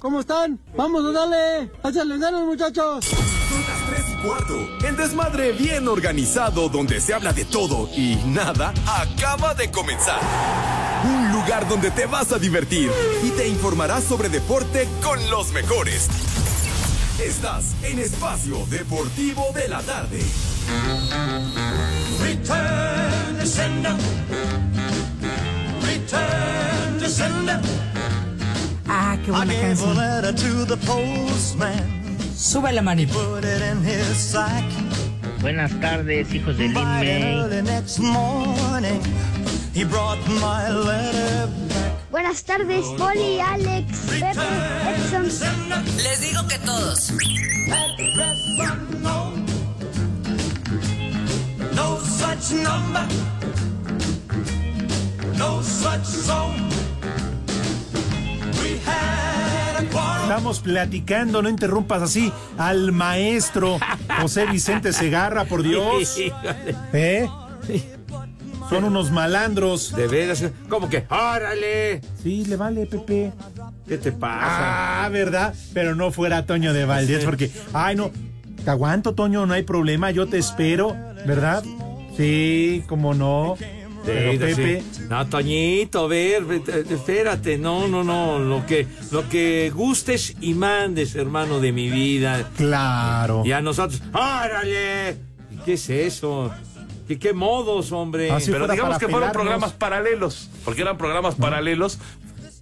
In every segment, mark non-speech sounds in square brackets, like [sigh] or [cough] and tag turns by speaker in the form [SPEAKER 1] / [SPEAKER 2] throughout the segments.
[SPEAKER 1] ¿Cómo están? Vamos a darle. Échale ganas, muchachos.
[SPEAKER 2] Son las 3 y cuarto. El desmadre bien organizado donde se habla de todo y nada acaba de comenzar. Un lugar donde te vas a divertir y te informarás sobre deporte con los mejores. Estás en Espacio Deportivo de la Tarde.
[SPEAKER 3] Return to sender. Return to sender.
[SPEAKER 4] Ah, qué buena
[SPEAKER 3] I gave a
[SPEAKER 4] canción.
[SPEAKER 3] letter to the postman.
[SPEAKER 4] Sube la manita.
[SPEAKER 3] Put it in his sack.
[SPEAKER 5] Buenas tardes, hijos de Lin May.
[SPEAKER 6] Buenas tardes, Poli, Alex, Pepe, Edson.
[SPEAKER 4] Les digo que todos.
[SPEAKER 3] No such number. No such song.
[SPEAKER 7] Estamos platicando, no interrumpas así al maestro José Vicente Segarra, por Dios. [laughs] ¿Eh? Son unos malandros.
[SPEAKER 8] De veras, ¿cómo que? ¡Órale!
[SPEAKER 7] Sí, le vale, Pepe.
[SPEAKER 8] ¿Qué te pasa?
[SPEAKER 7] Ah, ¿verdad? Pero no fuera Toño de Valdés, porque, ay, no, te aguanto, Toño, no hay problema, yo te espero, ¿verdad? Sí, cómo no. Pero
[SPEAKER 8] Sí,
[SPEAKER 7] Pepe,
[SPEAKER 8] sí. No, Toñito, a ver, eh, espérate, no, no, no, lo que, lo que gustes y mandes, hermano de mi vida.
[SPEAKER 7] claro.
[SPEAKER 8] Y a nosotros, ¡órale! ¿Y ¿Qué es eso? ¿Qué, qué modos, hombre?
[SPEAKER 7] Así
[SPEAKER 9] Pero digamos que fueron programas paralelos, porque eran programas paralelos.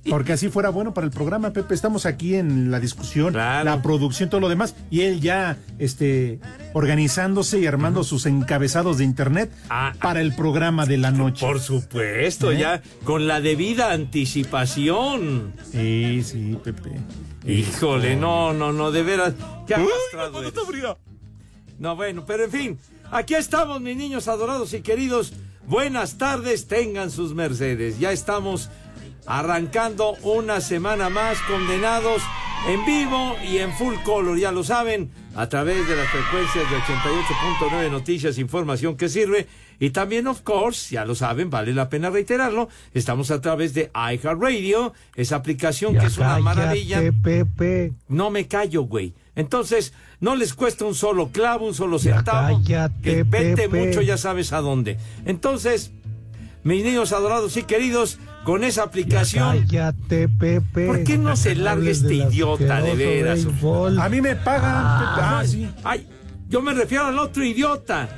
[SPEAKER 9] [laughs]
[SPEAKER 7] Porque así fuera bueno para el programa, Pepe. Estamos aquí en la discusión,
[SPEAKER 8] Claro.
[SPEAKER 7] la producción, todo lo demás. Y él ya este, organizándose y armando sus encabezados de internet
[SPEAKER 8] Ah,
[SPEAKER 7] para el programa de la noche.
[SPEAKER 8] Por supuesto,
[SPEAKER 7] ¿Eh?
[SPEAKER 8] ya con la debida anticipación.
[SPEAKER 7] Sí, sí, Pepe.
[SPEAKER 8] Híjole, no, no, no, de veras. ¿Qué arrastrado eres? No, bueno, pero en fin, aquí estamos, mis niños adorados y queridos. Buenas tardes, tengan sus mercedes. Ya estamos arrancando una semana más condenados en vivo y en full color, ya lo saben, a través de las frecuencias de 88.9 Noticias, información que sirve. Y también, of course, ya lo saben, vale la pena reiterarlo, estamos a través de iHeartRadio, esa aplicación que es una maravilla.
[SPEAKER 1] Pepe.
[SPEAKER 8] No me callo, güey. Entonces, no les cuesta un solo clavo, un solo centavo.
[SPEAKER 1] cállate,
[SPEAKER 8] que vete
[SPEAKER 1] Pepe.
[SPEAKER 8] mucho, ya sabes a dónde. Entonces, mis niños adorados y queridos, con esa aplicación,
[SPEAKER 1] Cállate, Pepe.
[SPEAKER 8] ¿por qué no se larga este idiota de veras?
[SPEAKER 7] A mí me pagan. Ah, sí.
[SPEAKER 8] Ay, yo me refiero al otro idiota.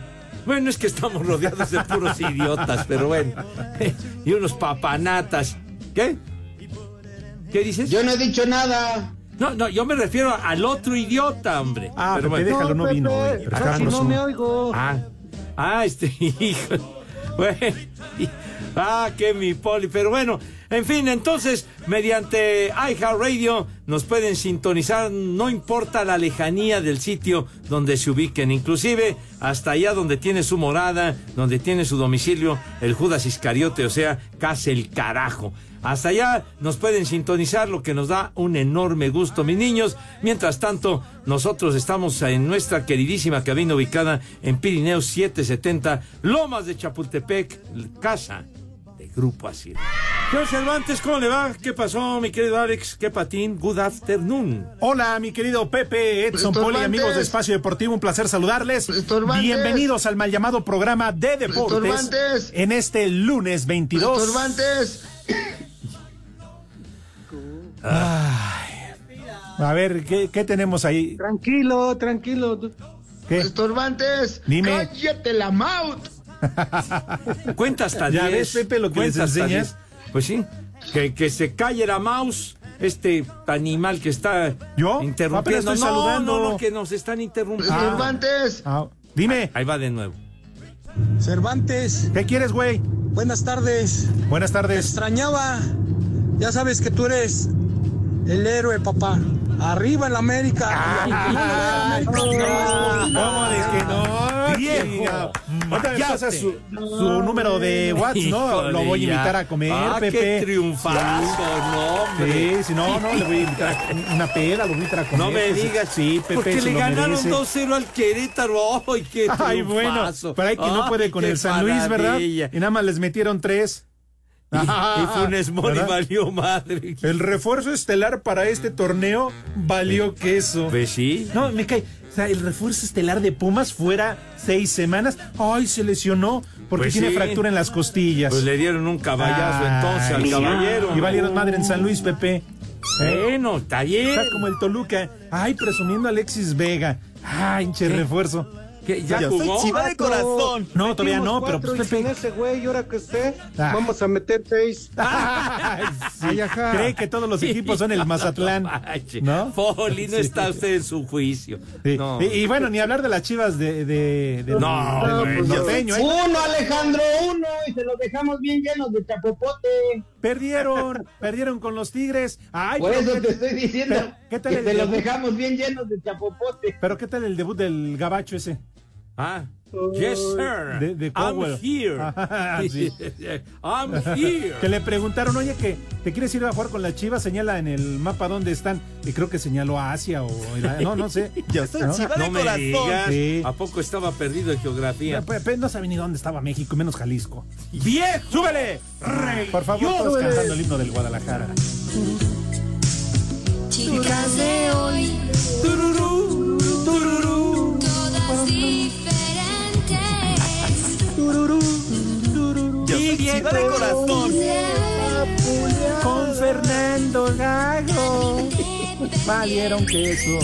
[SPEAKER 8] Bueno, es que estamos rodeados de puros [laughs] idiotas, pero bueno. [laughs] y unos papanatas. ¿Qué? ¿Qué dices?
[SPEAKER 10] Yo no he dicho nada.
[SPEAKER 8] No, no, yo me refiero al otro idiota, hombre.
[SPEAKER 7] Ah,
[SPEAKER 8] Pero
[SPEAKER 7] Pepe,
[SPEAKER 8] bueno.
[SPEAKER 7] déjalo, no vino.
[SPEAKER 1] Pepe,
[SPEAKER 7] Pero está
[SPEAKER 1] casi no me oigo.
[SPEAKER 8] Ah, ah, este [laughs] hijo. Bueno, y- ah, que mi poli. Pero bueno, en fin, entonces, mediante iHeartRadio nos pueden sintonizar, no importa la lejanía del sitio donde se ubiquen, inclusive hasta allá donde tiene su morada, donde tiene su domicilio, el Judas Iscariote, o sea, casi el carajo. Hasta allá nos pueden sintonizar, lo que nos da un enorme gusto, mis niños. Mientras tanto, nosotros estamos en nuestra queridísima cabina ubicada en Pirineos 770, Lomas de Chapultepec, casa Grupo Asir. Señor Cervantes, ¿cómo le va? ¿Qué pasó, mi querido Alex? ¿Qué patín? Good afternoon.
[SPEAKER 7] Hola, mi querido Pepe, Edson Poli, amigos de Espacio Deportivo, un placer saludarles.
[SPEAKER 10] Estorbantes.
[SPEAKER 7] Bienvenidos al mal llamado programa de deportes
[SPEAKER 10] Estorbantes.
[SPEAKER 7] en este lunes 22.
[SPEAKER 10] Estorbantes.
[SPEAKER 7] A ver, ¿qué, qué tenemos ahí?
[SPEAKER 1] Tranquilo, tranquilo.
[SPEAKER 7] ¿Qué?
[SPEAKER 10] Estorbantes.
[SPEAKER 7] Dime.
[SPEAKER 10] Cállate la mouth. [laughs]
[SPEAKER 8] Cuenta hasta
[SPEAKER 7] ¿Ya
[SPEAKER 8] 10.
[SPEAKER 7] ves, Pepe, lo que
[SPEAKER 8] Cuenta
[SPEAKER 7] les enseñas?
[SPEAKER 8] 10. Pues sí. Que, que se calle la mouse, este animal que está
[SPEAKER 7] ¿Yo? Apenas
[SPEAKER 8] interrumpiendo.
[SPEAKER 7] estoy
[SPEAKER 8] no,
[SPEAKER 7] saludando.
[SPEAKER 8] no, no, que nos están interrumpiendo.
[SPEAKER 10] Estorbantes.
[SPEAKER 7] Ah, dime,
[SPEAKER 8] Ahí va de nuevo.
[SPEAKER 1] Cervantes,
[SPEAKER 7] ¿qué quieres, güey?
[SPEAKER 1] buenas tardes.
[SPEAKER 7] Buenas tardes.
[SPEAKER 1] Extrañaba. Ya sabes que tú eres el héroe, papá. Arriba en la América.
[SPEAKER 7] Ay, ¿Cómo de que no?
[SPEAKER 8] Viejo.
[SPEAKER 7] Ahorita su, su número de WhatsApp, ¿no? Lo voy a invitar a comer,
[SPEAKER 8] ah,
[SPEAKER 7] Pepe.
[SPEAKER 8] qué triunfazo, no, hombre.
[SPEAKER 7] Sí, si no, no, le voy a invitar a una peda, lo voy a invitar a comer.
[SPEAKER 8] No me
[SPEAKER 7] pues,
[SPEAKER 8] digas.
[SPEAKER 7] Sí, Pepe,
[SPEAKER 8] Porque le ganaron
[SPEAKER 7] merece.
[SPEAKER 8] 2-0 al Querétaro. ¡Ay, qué [laughs]
[SPEAKER 7] Ay, bueno,
[SPEAKER 8] triunfazo!
[SPEAKER 7] pero hay que no puede con el San Luis, ¿verdad? Y nada más les metieron tres.
[SPEAKER 8] Y, y [laughs] Funes Mori
[SPEAKER 7] ¿Verdad?
[SPEAKER 8] valió madre.
[SPEAKER 7] El refuerzo estelar para este torneo valió queso.
[SPEAKER 8] Pues sí.
[SPEAKER 7] No, me cae. O sea, el refuerzo estelar de Pumas fuera seis semanas. Ay, se lesionó porque
[SPEAKER 8] Pues
[SPEAKER 7] tiene
[SPEAKER 8] sí.
[SPEAKER 7] fractura en las costillas.
[SPEAKER 8] Pues le dieron un caballazo entonces al caballero.
[SPEAKER 7] Y valieron madre en San Luis, Pepe.
[SPEAKER 8] Bueno, está bien.
[SPEAKER 7] Está como el Toluca. Ay, presumiendo a Alexis Vega. Ay, hinche refuerzo.
[SPEAKER 8] ¿Qué, ¿Ya
[SPEAKER 3] Yo soy chiva de corazón.
[SPEAKER 7] No, todavía no, pero pues Pepe.
[SPEAKER 10] ese güey, y ahora que esté,
[SPEAKER 7] Ah.
[SPEAKER 10] vamos a meter seis. [laughs]
[SPEAKER 7] Ay, sí.
[SPEAKER 10] Ay, ajá.
[SPEAKER 7] Cree que todos los equipos son el Mazatlán. [laughs] ¿No?
[SPEAKER 8] Poli, no
[SPEAKER 7] Sí.
[SPEAKER 8] está usted en su juicio.
[SPEAKER 7] Sí.
[SPEAKER 8] No.
[SPEAKER 7] Y, y bueno, ni hablar de las chivas de, de, de-
[SPEAKER 8] No,
[SPEAKER 7] norteño, ¿eh?
[SPEAKER 10] Uno, Alejandro, uno, y se los dejamos bien llenos de chapopote.
[SPEAKER 7] Perdieron, perdieron con los Tigres. Ay,
[SPEAKER 10] Por eso te estoy diciendo
[SPEAKER 7] pero, ¿qué tal
[SPEAKER 10] que
[SPEAKER 7] el
[SPEAKER 10] te los dejamos bien llenos de chapopote.
[SPEAKER 7] Pero ¿qué tal el debut del gabacho ese?
[SPEAKER 8] Ah, yes, sir.
[SPEAKER 7] De- de
[SPEAKER 8] I'm here.
[SPEAKER 7] Ah, [laughs] sí.
[SPEAKER 8] I'm here.
[SPEAKER 7] Que le preguntaron, oye, que te quieres ir a jugar con la chivas, señala en el mapa dónde están. Y creo que señaló a Asia o no, no sé. [laughs]
[SPEAKER 3] Yo soy
[SPEAKER 7] ¿No?
[SPEAKER 3] chiva de
[SPEAKER 8] No me
[SPEAKER 3] corazón.
[SPEAKER 8] digas.
[SPEAKER 7] Sí.
[SPEAKER 8] ¿A poco estaba perdido en geografía?
[SPEAKER 7] No sabe ni dónde estaba México, menos Jalisco. [laughs]
[SPEAKER 8] ¡Viejo!
[SPEAKER 7] ¡Súbele! Por favor, todos cantando el himno del Guadalajara.
[SPEAKER 11] Chicas de hoy,
[SPEAKER 8] Tururú, tururú.
[SPEAKER 3] De corazón.
[SPEAKER 7] Con Fernando Gago. Valieron queso.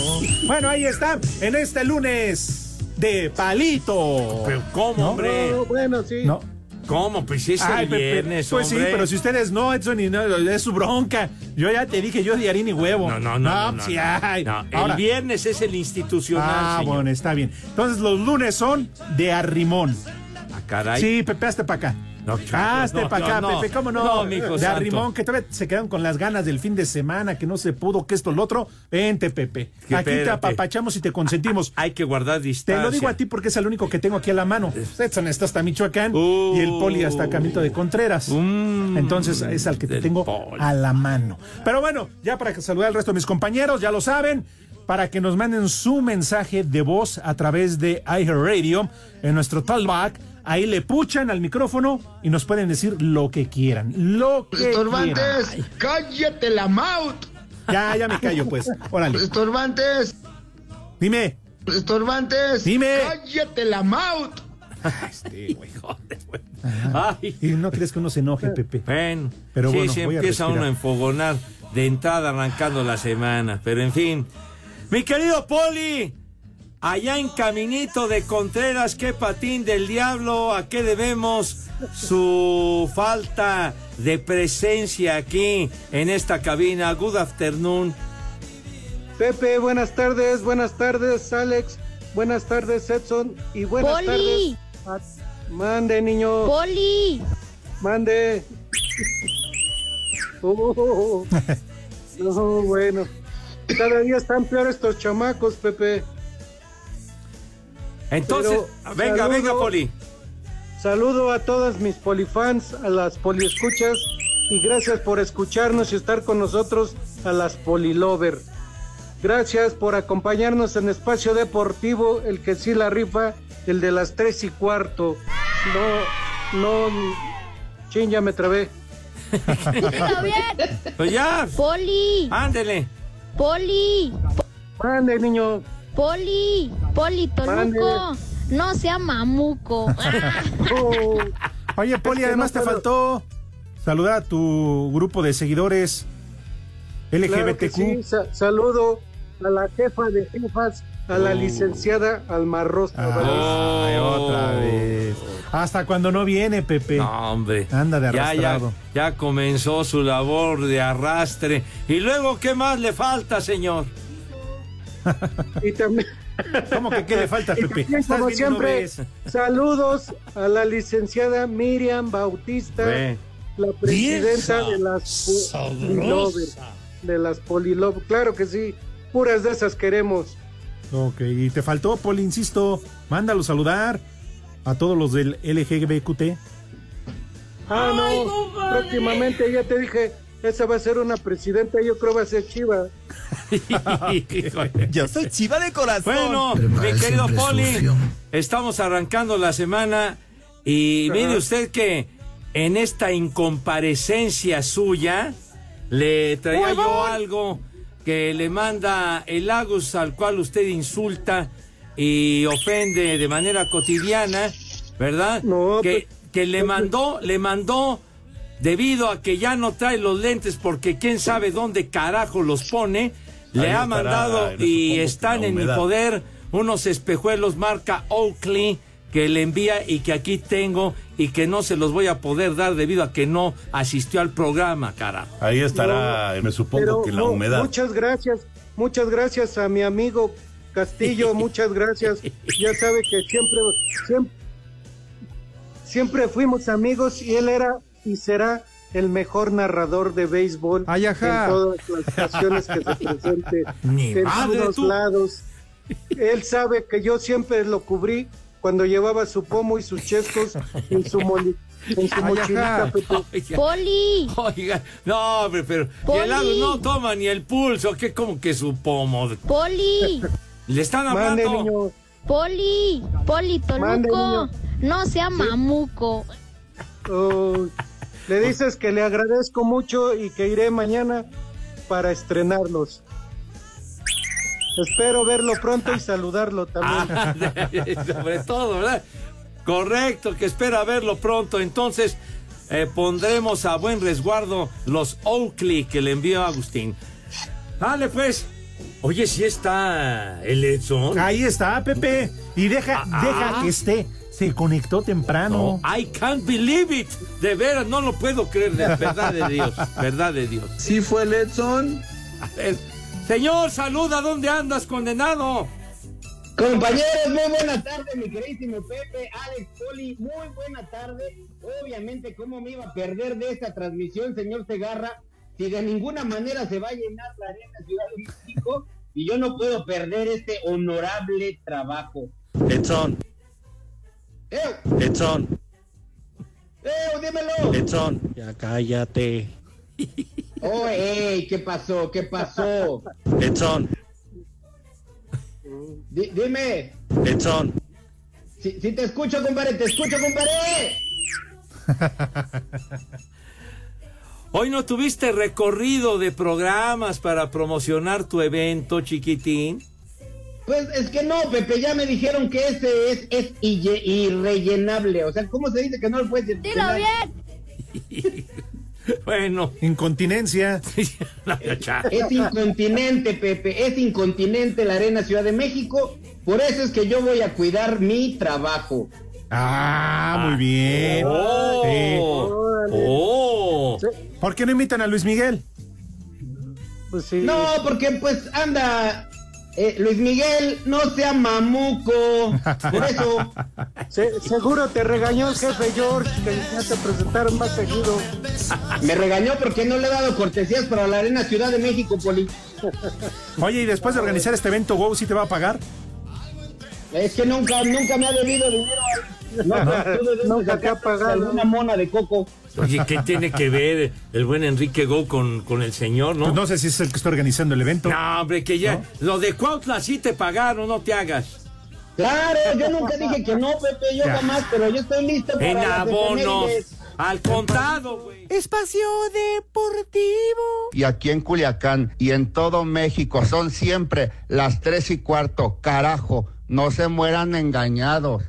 [SPEAKER 7] Bueno, ahí está, en este lunes de palito.
[SPEAKER 8] ¿Pero cómo,
[SPEAKER 7] ¿No?
[SPEAKER 8] hombre?
[SPEAKER 10] bueno, sí.
[SPEAKER 7] No.
[SPEAKER 8] ¿Cómo? Pues es
[SPEAKER 7] Ay,
[SPEAKER 8] el
[SPEAKER 7] Pepe,
[SPEAKER 8] viernes,
[SPEAKER 7] pues sí, pero si ustedes no, Edson, y no, es su bronca. Yo ya te dije, yo de harina y huevo.
[SPEAKER 8] No, no, no. no, no,
[SPEAKER 7] sí
[SPEAKER 8] no. No,
[SPEAKER 7] Ahora-
[SPEAKER 8] el viernes es el institucional,
[SPEAKER 7] Ah,
[SPEAKER 8] señor.
[SPEAKER 7] bueno, está bien. Entonces los lunes son de arrimón.
[SPEAKER 8] Ah, caray.
[SPEAKER 7] Sí, Pepe, hazte para acá.
[SPEAKER 8] No,
[SPEAKER 7] Hazte
[SPEAKER 8] no,
[SPEAKER 7] para
[SPEAKER 8] no,
[SPEAKER 7] acá,
[SPEAKER 8] no.
[SPEAKER 7] Pepe, ¿cómo no?
[SPEAKER 8] No, mijo
[SPEAKER 7] de arrimón, que todavía se quedaron con las ganas del fin de semana, que no se pudo, que esto, lo otro. Vente, Pepe. Aquí te apapachamos y te consentimos.
[SPEAKER 8] Hay que guardar
[SPEAKER 7] Te
[SPEAKER 8] distancia.
[SPEAKER 7] lo digo a ti porque es el único que tengo aquí a la mano. Edson está hasta Michoacán
[SPEAKER 8] Uh.
[SPEAKER 7] y el poli hasta Camito de Contreras.
[SPEAKER 8] Mm,
[SPEAKER 7] Entonces es al que te tengo
[SPEAKER 8] Poli.
[SPEAKER 7] a la mano. Pero bueno, ya para saludar al resto de mis compañeros, ya lo saben, para que nos manden su mensaje de voz a través de iHeartRadio en nuestro talkback. Ahí le puchan al micrófono y nos pueden decir lo que quieran. Lo que
[SPEAKER 10] Estorbantes,
[SPEAKER 7] quieran.
[SPEAKER 10] cállate la mouth.
[SPEAKER 7] Ya, ya me callo, pues. Órale.
[SPEAKER 10] Estorbantes,
[SPEAKER 7] Dime.
[SPEAKER 10] estorbantes,
[SPEAKER 7] Dime.
[SPEAKER 10] cállate la mouth.
[SPEAKER 7] Este, [laughs] güey.
[SPEAKER 8] Joder, güey. Ay.
[SPEAKER 7] Y no crees que uno se enoje, Pepe.
[SPEAKER 8] Ven,
[SPEAKER 7] Pero
[SPEAKER 8] sí,
[SPEAKER 7] bueno,
[SPEAKER 8] se
[SPEAKER 7] voy a
[SPEAKER 8] empieza uno a enfogonar de entrada arrancando la semana. Pero en fin, mi querido Poli, allá en Caminito de Contreras, qué patín del diablo, ¿a qué debemos su falta de presencia aquí en esta cabina? Good afternoon.
[SPEAKER 10] Pepe, buenas tardes, buenas tardes, Alex, buenas tardes, Edson, y buenas
[SPEAKER 6] Poli.
[SPEAKER 10] tardes. Mande, niño,
[SPEAKER 6] Poli.
[SPEAKER 10] mande. [laughs] Oh, no, bueno. Cada día están peor estos chamacos, Pepe.
[SPEAKER 8] Entonces,
[SPEAKER 10] Pero,
[SPEAKER 8] venga,
[SPEAKER 10] saludo.
[SPEAKER 8] venga, Poli.
[SPEAKER 10] Saludo a todas mis polifans, a las poliescuchas y gracias por escucharnos y estar con nosotros a las polilover. Gracias por acompañarnos en Espacio Deportivo, el que sí la rifa, el de las tres y cuarto. No, no, chin, ya me trabé.
[SPEAKER 6] Dilo bien.
[SPEAKER 8] Pues ya,
[SPEAKER 6] Poli.
[SPEAKER 8] ándele.
[SPEAKER 6] Poli.
[SPEAKER 10] Mande, niño.
[SPEAKER 6] Poli. Poli Toluco. No sea mamuco. [laughs]
[SPEAKER 10] Oh,
[SPEAKER 7] Oye, Poli, además
[SPEAKER 10] no
[SPEAKER 7] te faltó saludar a tu grupo de seguidores
[SPEAKER 10] claro que
[SPEAKER 7] LGBTQ.
[SPEAKER 10] sí, sa- saludo a la jefa de jefas, a la
[SPEAKER 8] Oh.
[SPEAKER 10] licenciada Alma Rosa Valdés.
[SPEAKER 7] Ay, otra vez. Hasta cuando no viene, Pepe.
[SPEAKER 8] No, hombre.
[SPEAKER 7] Anda de
[SPEAKER 8] ya, ya,
[SPEAKER 7] arrastrado.
[SPEAKER 8] ya comenzó su labor de arrastre. ¿Y luego qué más le falta, señor?
[SPEAKER 10] Y también,
[SPEAKER 7] ¿Cómo que qué le falta,
[SPEAKER 10] y
[SPEAKER 7] Pepe?
[SPEAKER 10] también,
[SPEAKER 7] Estás
[SPEAKER 10] como siempre, saludos a la licenciada Miriam Bautista, la presidenta de las Polilover. De las Polilover, claro que sí, puras de esas queremos.
[SPEAKER 7] Ok, y te faltó, Poli, insisto. Mándalo saludar a todos los del LGBTQ.
[SPEAKER 10] Ah, no, próximamente ya te dije, esa va a ser una presidenta, yo creo va a ser Chiva. [laughs]
[SPEAKER 3] Yo soy chiva de corazón.
[SPEAKER 8] bueno, mi querido Poli, estamos arrancando la semana y mire usted que en esta incomparecencia suya, le traía yo algo que le manda el Agus al cual usted insulta y ofende de manera cotidiana, ¿verdad?
[SPEAKER 10] No,
[SPEAKER 8] que, que le mandó, le mandó debido a que ya no trae los lentes porque quién sabe dónde carajo los pone, le
[SPEAKER 9] Ahí
[SPEAKER 8] ha
[SPEAKER 9] estará,
[SPEAKER 8] mandado y están en mi poder unos espejuelos marca Oakley que le envía y que aquí tengo y que no se los voy a poder dar debido a que no asistió al programa, carajo.
[SPEAKER 9] Ahí estará, me supongo que la humedad.
[SPEAKER 10] muchas gracias, muchas gracias a mi amigo Castillo, [laughs] muchas gracias. Ya sabe que siempre, siempre, siempre fuimos amigos y él era y será el mejor narrador de béisbol
[SPEAKER 12] Ay,
[SPEAKER 10] en todas las ocasiones que se presente [laughs] en todos
[SPEAKER 8] tú.
[SPEAKER 10] lados. Él sabe que yo siempre lo cubrí cuando llevaba su pomo y sus chescos en su, moli- en su
[SPEAKER 12] Ay,
[SPEAKER 10] mochilita.
[SPEAKER 12] ajá.
[SPEAKER 10] Pepe. [laughs]
[SPEAKER 8] Oiga,
[SPEAKER 6] Poli.
[SPEAKER 8] oiga, no, hombre, pero
[SPEAKER 6] Poli.
[SPEAKER 8] Agus no toma ni el pulso, que como que su pomo.
[SPEAKER 6] Poli. [laughs]
[SPEAKER 8] Le están
[SPEAKER 10] Mande,
[SPEAKER 8] hablando.
[SPEAKER 10] niño.
[SPEAKER 6] Poli. Poli
[SPEAKER 10] Mande,
[SPEAKER 6] Toluco.
[SPEAKER 10] niño.
[SPEAKER 6] No sea mamuco.
[SPEAKER 10] Oh, le dices que le agradezco mucho y que iré mañana para estrenarlos. Espero verlo pronto y saludarlo también. [laughs]
[SPEAKER 8] Ah, sobre todo, ¿verdad? Correcto, que espera verlo pronto. Entonces, eh, pondremos a buen resguardo los Oakley que le envió Agustín. Dale, pues. Oye, si está el Edson.
[SPEAKER 7] Ahí está, Pepe. Y deja,
[SPEAKER 8] Ah,
[SPEAKER 7] deja
[SPEAKER 8] ah.
[SPEAKER 7] que esté. Se conectó temprano.
[SPEAKER 8] No, I can't believe it. De veras, no lo puedo creer. De verdad de Dios. Verdad de Dios.
[SPEAKER 1] Sí fue el Edson.
[SPEAKER 8] A ver, señor, saluda. ¿Dónde andas, condenado?
[SPEAKER 13] Compañeros, muy buena tarde, mi queridísimo Pepe, Alex Poli, muy buena tarde. Obviamente, ¿cómo me iba a perder de esta transmisión, señor Segarra? Si de ninguna manera se va a llenar la arena Ciudad de México y yo no puedo perder este honorable trabajo.
[SPEAKER 9] Edson,
[SPEAKER 13] ¡Eo!
[SPEAKER 9] Edson,
[SPEAKER 13] ¡Eo, dímelo!
[SPEAKER 9] Edson. Ya cállate. [laughs]
[SPEAKER 13] ¡Oh, ey! ¿Qué pasó? ¿Qué pasó?
[SPEAKER 9] Edson,
[SPEAKER 13] Di- dime.
[SPEAKER 9] Edson.
[SPEAKER 13] Si, si te escucho, compadre, te escucho, compadre.
[SPEAKER 8] Hoy no tuviste recorrido de programas para promocionar tu evento, chiquitín.
[SPEAKER 13] Pues es que no, Pepe, ya me dijeron que ese es, es ille- irrellenable. O sea, ¿cómo se dice que no lo puedes
[SPEAKER 6] Dilo bien. [laughs]
[SPEAKER 8] Bueno,
[SPEAKER 7] Incontinencia. [laughs]
[SPEAKER 13] Es incontinente, Pepe, es incontinente la Arena Ciudad de México. Por eso es que yo voy a cuidar mi trabajo.
[SPEAKER 7] Ah, muy bien.
[SPEAKER 8] Oh.
[SPEAKER 7] Sí.
[SPEAKER 8] Oh.
[SPEAKER 7] ¿Por qué no invitan a Luis Miguel?
[SPEAKER 10] Pues sí.
[SPEAKER 13] No, porque pues anda, eh, Luis Miguel, no sea mamuco. Por eso,
[SPEAKER 10] Se- seguro te regañó el jefe George que ya te presentaron más seguido.
[SPEAKER 13] me regañó porque no le he dado cortesías para la Arena Ciudad de México, Poli.
[SPEAKER 7] Oye, y después de organizar este evento, Wow, ¿sí te va a pagar?
[SPEAKER 13] Es que nunca, nunca me ha debido dinero. No, no, tú debes
[SPEAKER 10] Nunca
[SPEAKER 13] sacar
[SPEAKER 10] te ha pagado.
[SPEAKER 13] Alguna mona de coco.
[SPEAKER 8] Oye, ¿qué tiene que ver el buen Enrique Go con, con el señor, no?
[SPEAKER 7] Pues no sé si es el que está organizando el evento.
[SPEAKER 8] No, hombre, que ya. Lo de Cuautla sí te pagaron, no te hagas.
[SPEAKER 13] Claro, yo nunca dije que no, Pepe, yo
[SPEAKER 7] Ya.
[SPEAKER 13] jamás, pero yo estoy listo para
[SPEAKER 8] En abonos. Al contado, güey.
[SPEAKER 12] Espacio Deportivo.
[SPEAKER 14] Y aquí en Culiacán y en todo México son siempre las tres y cuarto. Carajo, no se mueran engañados.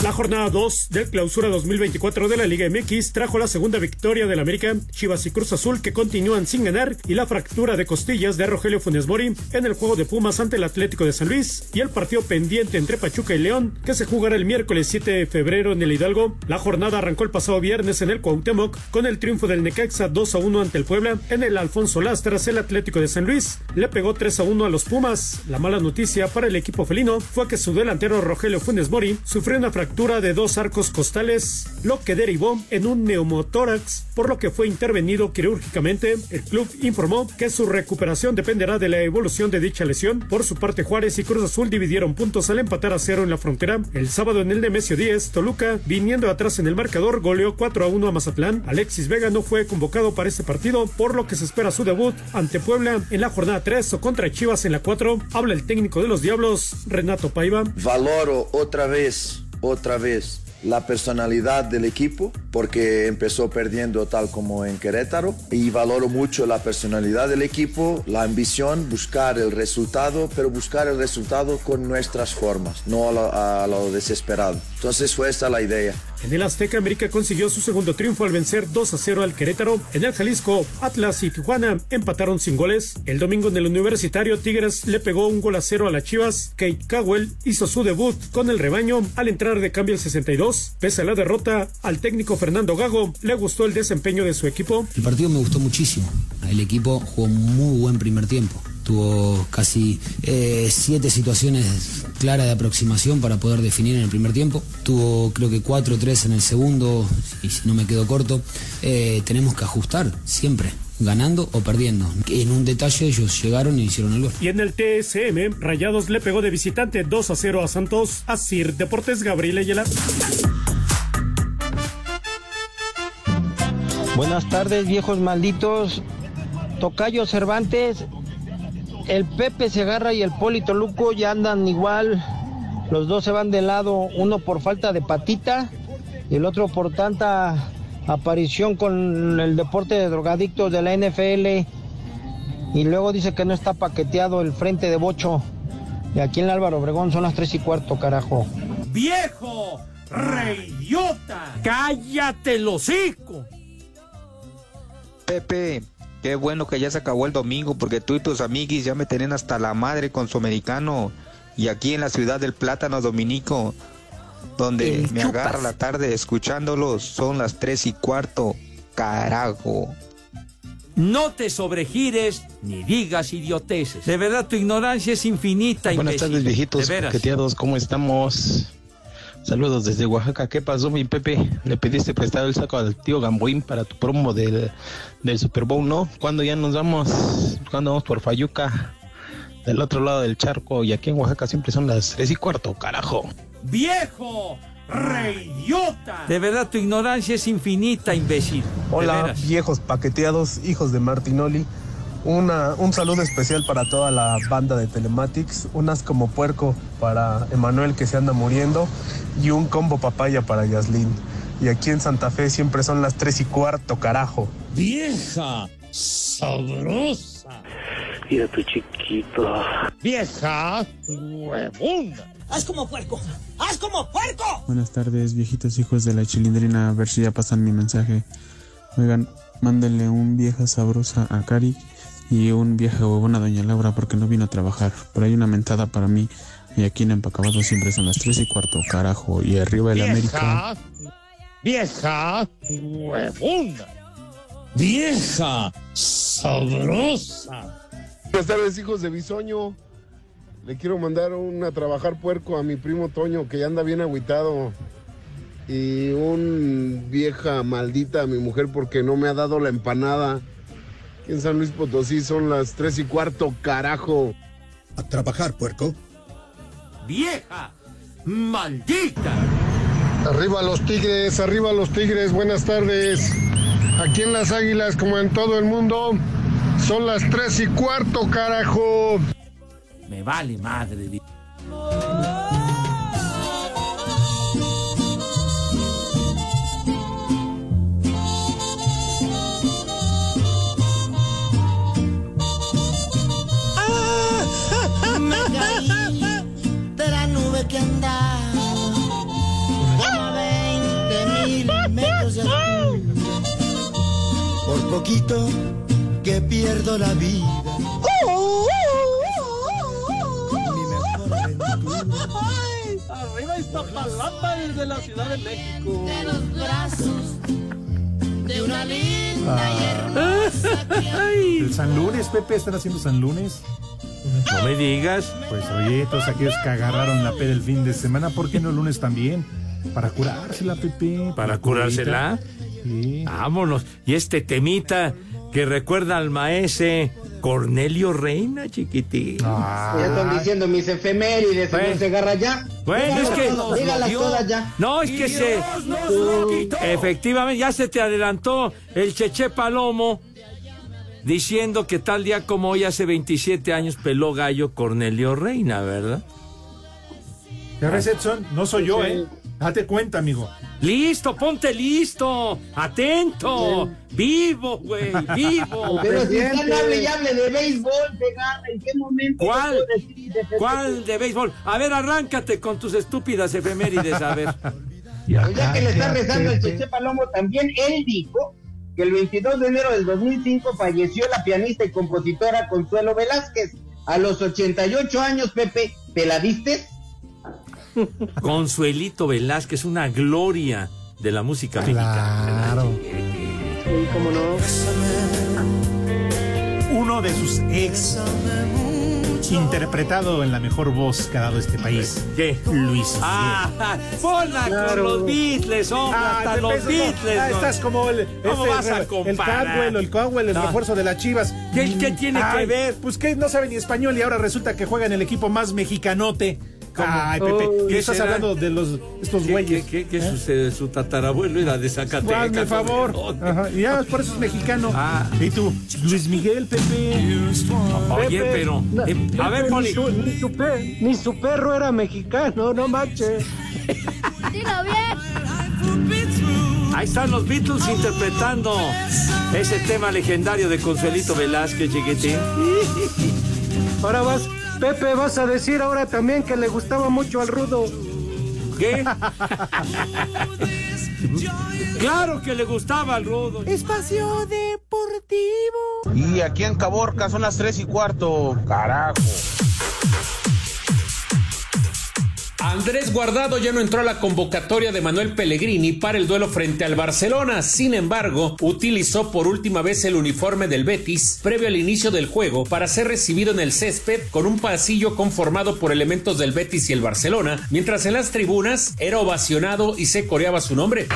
[SPEAKER 15] La jornada 2 del clausura 2024 de la Liga MX trajo la segunda victoria del América, Chivas y Cruz Azul que continúan sin ganar y la fractura de costillas de Rogelio Funes Mori en el juego de Pumas ante el Atlético de San Luis y el partido pendiente entre Pachuca y León que se jugará el miércoles 7 de febrero en el Hidalgo. La jornada arrancó el pasado viernes en el Cuauhtémoc con el triunfo del Necaxa 2 a 1 ante el Puebla. En el Alfonso Lastras el Atlético de San Luis le pegó 3 a 1 a los Pumas. La mala noticia para el equipo felino fue que su delantero Rogelio Funes Mori sufrió una fractura de dos arcos costales, lo que derivó en un neumotórax, por lo que fue intervenido quirúrgicamente. El club informó que su recuperación dependerá de la evolución de dicha lesión. Por su parte, Juárez y Cruz Azul dividieron puntos al empatar a cero en la frontera. El sábado en el Nemesio 10, Toluca, viniendo atrás en el marcador, goleó 4 a 1 a Mazatlán. Alexis Vega no fue convocado para este partido, por lo que se espera su debut ante Puebla en la jornada 3 o contra Chivas en la 4. Habla el técnico de los Diablos, Renato Paiva.
[SPEAKER 16] Valoro otra vez, otra vez, la personalidad del equipo porque empezó perdiendo tal como en Querétaro y valoro mucho la personalidad del equipo, la ambición, buscar el resultado, pero buscar el resultado con nuestras formas, no a lo, a lo desesperado. Entonces fue esta la idea.
[SPEAKER 15] En el Azteca, América consiguió su segundo triunfo al vencer 2 a 0 al Querétaro. En el Jalisco, Atlas y Tijuana empataron sin goles. El domingo en el Universitario, Tigres le pegó un gol a cero a las Chivas. Kate Cowell hizo su debut con el rebaño al entrar de cambio al 62. Pese a la derrota, al técnico Fernando Gago le gustó el desempeño de su equipo.
[SPEAKER 17] El partido me gustó muchísimo. El equipo jugó muy buen primer tiempo. Tuvo casi eh, siete situaciones claras de aproximación para poder definir en el primer tiempo. Tuvo creo que cuatro o tres en el segundo, y si no me quedo corto. Eh, tenemos que ajustar siempre, ganando o perdiendo. En un detalle ellos llegaron y hicieron el gol.
[SPEAKER 15] Y en el TSM, Rayados le pegó de visitante 2 a 0 a Santos. Asir Deportes Gabriel Ayala.
[SPEAKER 18] Buenas tardes, viejos malditos. Tocayo Cervantes, el Pepe Segarra y el Polito Luco ya andan igual. Los dos se van de lado, uno por falta de patita y el otro por tanta aparición con el deporte de drogadictos de la NFL. Y luego dice que no está paqueteado el frente de Bocho. Y aquí en Álvaro Obregón son las tres y cuarto, carajo.
[SPEAKER 8] ¡Viejo! ¡Reyota! ¡Cállate el hocico!
[SPEAKER 19] Pepe, qué bueno que ya se acabó el domingo porque tú y tus amiguis ya me tienen hasta la madre con su americano. Y aquí en la ciudad del Plátano Dominico, donde
[SPEAKER 8] El
[SPEAKER 19] me
[SPEAKER 8] chupas.
[SPEAKER 19] agarra la tarde escuchándolos, son las tres y cuarto. Carajo.
[SPEAKER 8] No te sobregires ni digas idioteces. De verdad, tu ignorancia es infinita.
[SPEAKER 20] Buenas
[SPEAKER 8] imbécil.
[SPEAKER 20] tardes, viejitos
[SPEAKER 8] De veras.
[SPEAKER 20] ¿cómo estamos? Saludos desde Oaxaca. ¿Qué pasó, mi Pepe? ¿Le pediste prestado el saco al tío Gamboín para tu promo del, del Super Bowl, no? ¿Cuándo ya nos vamos? ¿Cuándo vamos por Fayuca? Del otro lado del charco. Y aquí en Oaxaca siempre son las tres y cuarto, carajo.
[SPEAKER 8] ¡Viejo! ¡Reyota! De verdad, tu ignorancia es infinita, imbécil.
[SPEAKER 21] Hola, viejos paqueteados, hijos de Martinoli. Una, un saludo especial para toda la banda de Telematics. Unas como puerco para Emanuel que se anda muriendo. Y un combo papaya para Yaslin. Y aquí en Santa Fe siempre son las tres y cuarto, carajo.
[SPEAKER 22] Vieja sabrosa. Mira tu chiquito. Vieja huevona.
[SPEAKER 12] ¡Haz como puerco! ¡Haz como puerco!
[SPEAKER 23] Buenas tardes, viejitos hijos de la chilindrina. A ver si ya pasan mi mensaje. Oigan, mándenle un vieja sabrosa a Cari y un vieja huevona a Doña Laura porque no vino a trabajar. Por ahí una mentada para mí. Y aquí en Empacabado siempre son las tres y cuarto, carajo. Y arriba el América.
[SPEAKER 22] Vieja huevona. Vieja sabrosa.
[SPEAKER 24] Buenas tardes, hijos de Bisoño. Le quiero mandar un a trabajar puerco a mi primo Toño, que ya anda bien agüitado. Y un vieja maldita a mi mujer porque no me ha dado la empanada. Aquí en San Luis Potosí son las tres y cuarto, carajo.
[SPEAKER 25] A trabajar, puerco.
[SPEAKER 8] ¡Vieja! ¡Maldita!
[SPEAKER 24] Arriba los tigres, arriba los tigres, buenas tardes. Aquí en las águilas, como en todo el mundo, son las tres y cuarto, carajo.
[SPEAKER 8] Me vale madre.
[SPEAKER 12] Poquito que pierdo la vida.
[SPEAKER 26] Arriba Iztapalapa desde la Ciudad de México.
[SPEAKER 12] De los brazos de una linda
[SPEAKER 7] Ah. El San Lunes, Pepe, están haciendo San Lunes.
[SPEAKER 8] No me digas.
[SPEAKER 7] Pues oye, todos aquellos que agarraron la P del fin de semana, ¿por qué no el lunes también? Para curársela, Pepe.
[SPEAKER 8] ¿Para curársela? Vámonos. Y este temita que recuerda al maese Cornelio Reina, chiquitín.
[SPEAKER 13] Ya están diciendo mis efemérides,
[SPEAKER 8] Bueno.
[SPEAKER 13] Segarra, ya.
[SPEAKER 8] Bueno, es que.
[SPEAKER 13] todas, dígalas todas ya.
[SPEAKER 8] No, es que se. Efectivamente, ya se te adelantó el Cheche Palomo diciendo que tal día como hoy, hace 27 años, peló gallo Cornelio Reina, ¿verdad?
[SPEAKER 7] ¿Ya ves, Edson? No soy yo. ¿eh? Date cuenta, amigo.
[SPEAKER 8] Listo, ponte listo. Atento. Vivo, güey, vivo. [laughs]
[SPEAKER 13] Pero si están hable y hable de béisbol, Segarra, ¿en qué momento?
[SPEAKER 8] ¿Cuál?
[SPEAKER 13] de?
[SPEAKER 8] ¿Cuál de béisbol? A ver, arráncate con tus estúpidas efemérides, a ver.
[SPEAKER 13] Pues [laughs] ya que le está rezando el Cheche Palomo, también él dijo que el 22 de enero del 2005 falleció la pianista y compositora Consuelo Velázquez. A los 88 años, Pepe, ¿te la diste? [laughs]
[SPEAKER 8] Consuelito Velázquez, una gloria de la música mexicana.
[SPEAKER 7] Claro.
[SPEAKER 10] ¿Cómo no?
[SPEAKER 7] Uno de sus ex interpretado en la mejor voz que ha dado este país.
[SPEAKER 8] ¿Qué?
[SPEAKER 7] Luis.
[SPEAKER 8] Ah, ponla con los Beatles, hombre,
[SPEAKER 7] Ah,
[SPEAKER 8] hasta los. Beatles.
[SPEAKER 7] Ah,
[SPEAKER 8] ¿no?
[SPEAKER 7] estás como el,
[SPEAKER 8] ¿Cómo
[SPEAKER 7] este,
[SPEAKER 8] vas a
[SPEAKER 7] el
[SPEAKER 8] comparar?
[SPEAKER 7] Cadwell, el Cowell, el
[SPEAKER 8] No.
[SPEAKER 7] refuerzo de las Chivas.
[SPEAKER 8] ¿Qué- qué tiene que ver?
[SPEAKER 7] Pues que no sabe ni español y ahora resulta que juega en el equipo más mexicanote. Ay, Pepe,
[SPEAKER 8] Oh,
[SPEAKER 7] ¿qué
[SPEAKER 8] ¿qué
[SPEAKER 7] estás
[SPEAKER 8] será?
[SPEAKER 7] hablando de los estos
[SPEAKER 8] ¿Qué,
[SPEAKER 7] güeyes?
[SPEAKER 8] qué, qué, qué su, su tatarabuelo era de Zacatecas?
[SPEAKER 7] Hazme favor.
[SPEAKER 8] hombre.
[SPEAKER 7] Ajá, y ya, por eso es mexicano.
[SPEAKER 8] Ah.
[SPEAKER 7] Y tú, Luis Miguel, Pepe.
[SPEAKER 8] Oye,
[SPEAKER 10] Pepe,
[SPEAKER 8] pero.
[SPEAKER 10] no,
[SPEAKER 8] eh, a
[SPEAKER 10] Pepe,
[SPEAKER 8] ver,
[SPEAKER 10] ni
[SPEAKER 8] Poli.
[SPEAKER 10] su, ni, su pe- ni su perro era mexicano, no manches.
[SPEAKER 6] Dilo bien.
[SPEAKER 8] Ahí están los Beatles interpretando ese tema legendario de Consuelito Velázquez, chiquitín. [laughs]
[SPEAKER 10] Ahora vas, Pepe, vas a decir ahora también que le gustaba mucho al rudo.
[SPEAKER 8] ¿Qué? [laughs] claro que le gustaba al rudo.
[SPEAKER 7] Espacio Deportivo.
[SPEAKER 27] Y aquí en Caborca son las tres y cuarto. Carajo.
[SPEAKER 28] Andrés Guardado ya no entró a la convocatoria de Manuel Pellegrini para el duelo frente al Barcelona. Sin embargo, utilizó por última vez el uniforme del Betis previo al inicio del juego para ser recibido en el césped con un pasillo conformado por elementos del Betis y el Barcelona, mientras en las tribunas era ovacionado y se coreaba su nombre.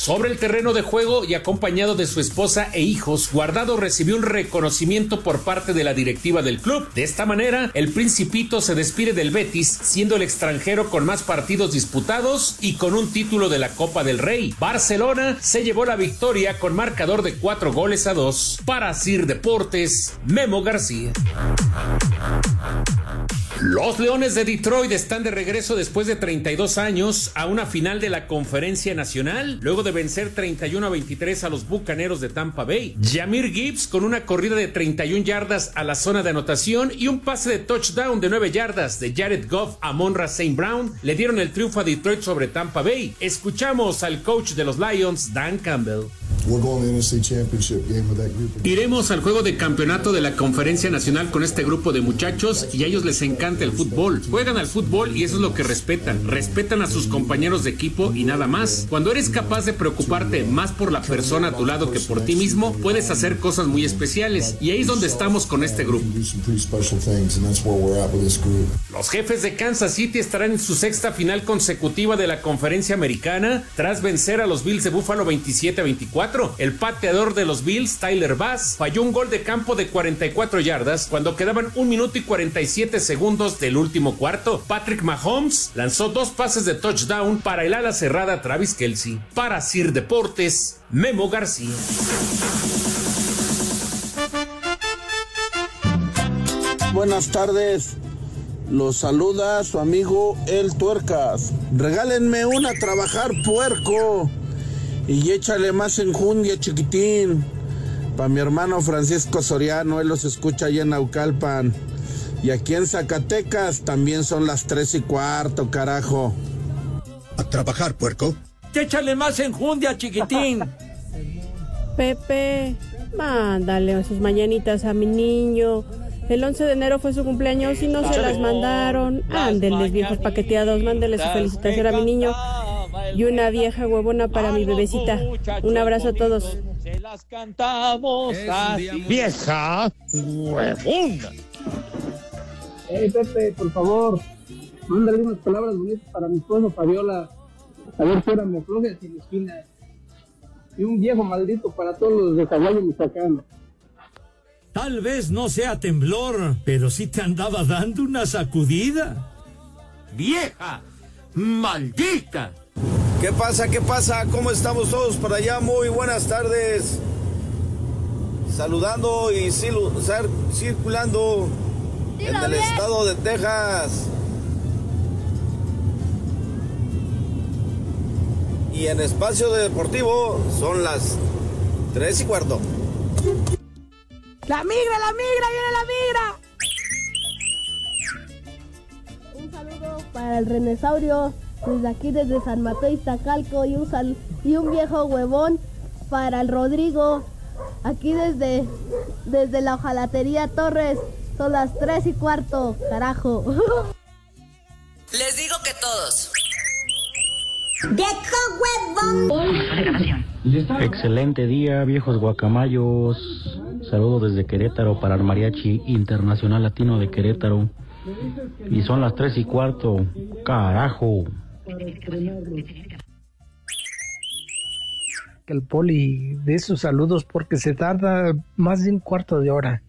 [SPEAKER 28] Sobre el terreno de juego y acompañado de su esposa e hijos, Guardado recibió un reconocimiento por parte de la directiva del club. De esta manera, el Principito se despide del Betis, siendo el extranjero con más partidos disputados y con un título de la Copa del Rey. Barcelona se llevó la victoria con marcador de cuatro goles a dos. Para Sir Deportes, Memo García. Los Leones de Detroit están de regreso después de 32 años a una final de la Conferencia Nacional, luego de vencer 31 a 23 a los Bucaneros de Tampa Bay. Jamir Gibbs con una corrida de 31 yardas a la zona de anotación y un pase de touchdown de 9 yardas de Jared Goff a Monra St. Brown le dieron el triunfo a Detroit sobre Tampa Bay. Escuchamos al coach de los Lions, Dan Campbell.
[SPEAKER 29] We're going to the NFC Championship game with that group.
[SPEAKER 28] Iremos al juego de campeonato de la Conferencia Nacional con este grupo de muchachos y a ellos les encanta el fútbol. Juegan al fútbol y eso es lo que respetan. Respetan a sus compañeros de equipo y nada más. Cuando eres capaz de preocuparte más por la persona a tu lado que por ti mismo, puedes hacer cosas muy especiales. Y ahí es donde estamos con este grupo. Los jefes de Kansas City estarán en su sexta final consecutiva de la conferencia americana tras vencer a los Bills de Buffalo 27 a 24. El pateador de los Bills, Tyler Bass, falló un gol de campo de 44 yardas cuando quedaban un minuto y 47 segundos del último cuarto. Patrick Mahomes lanzó dos pases de touchdown para el ala cerrada Travis Kelsey. Para Sir Deportes, Memo García.
[SPEAKER 30] Buenas tardes. Los saluda su amigo El Tuercas. Regálenme una trabajar puerco. Y échale más enjundia, chiquitín. Para mi hermano Francisco Soriano, él los escucha allá en Naucalpan. Y aquí en Zacatecas también son las tres y cuarto, carajo.
[SPEAKER 25] A trabajar, puerco.
[SPEAKER 8] Échale más enjundia, chiquitín. [laughs]
[SPEAKER 31] Pepe, mándale sus mañanitas a mi niño. El 11 de enero fue su cumpleaños y no se las mandaron. Ándenles, viejos paqueteados, mándenle su felicitación a mi niño. Y una vieja huevona para mi bebecita. Un abrazo a todos.
[SPEAKER 22] las cantamos así. Vieja huevona.
[SPEAKER 10] Hey, Pepe, por favor, mándale unas palabras bonitas para mi esposo Fabiola. A ver si ahora me afloje sin esquina. Y un viejo maldito para todos los de caballo Michoacán.
[SPEAKER 32] Tal vez no sea temblor, pero sí te andaba dando una sacudida.
[SPEAKER 8] Vieja,
[SPEAKER 32] maldita.
[SPEAKER 33] ¿Qué pasa? ¿Qué pasa? ¿Cómo estamos todos por allá? Muy buenas tardes. Saludando y circulando en el estado de Texas. Y en espacio deportivo son las 3 y cuarto.
[SPEAKER 34] La migra, la migra, viene la migra.
[SPEAKER 35] Un saludo para el renesaurio desde aquí desde San Mateo Iztacalco y un sal y un viejo huevón para el Rodrigo aquí desde desde la hojalatería Torres son las tres y cuarto carajo [laughs]
[SPEAKER 36] les digo que todos
[SPEAKER 35] ¡Viejo huevón!
[SPEAKER 37] Excelente día, viejos guacamayos. Saludo desde Querétaro para el Mariachi Internacional Latino de Querétaro. Y son las tres y cuarto. Carajo.
[SPEAKER 38] Que el poli de sus saludos porque se tarda más de un cuarto de hora.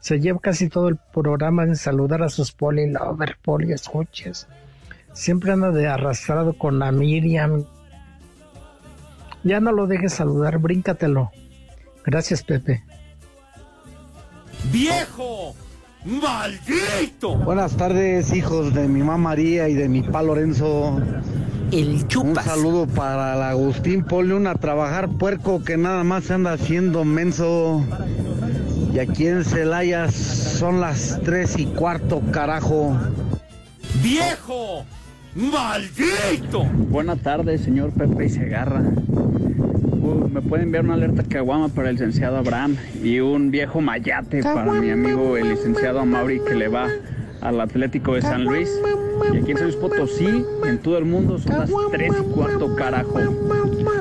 [SPEAKER 38] Se lleva casi todo el programa en saludar a sus poli lover, poli escuches. Siempre anda de arrastrado con la Miriam. Ya no lo dejes saludar, bríncatelo. Gracias, Pepe.
[SPEAKER 32] ¡Viejo! ¡Maldito!
[SPEAKER 39] Buenas tardes, hijos de mi mamá María y de mi pa Lorenzo.
[SPEAKER 36] El chupas.
[SPEAKER 39] Un saludo para el Agustín. Ponle una a trabajar puerco que nada más se anda haciendo menso. Y aquí en Celaya son las tres y cuarto, carajo.
[SPEAKER 32] ¡Viejo! ¡Maldito!
[SPEAKER 40] Buenas tardes, señor Pepe y Segarra. Me pueden enviar una alerta caguama para el licenciado Abraham y un viejo mayate para mi amigo el licenciado Amaury que le va al Atlético de San Luis. Y aquí en San Luis Potosí, en todo el mundo, son las 3 y cuarto, carajo.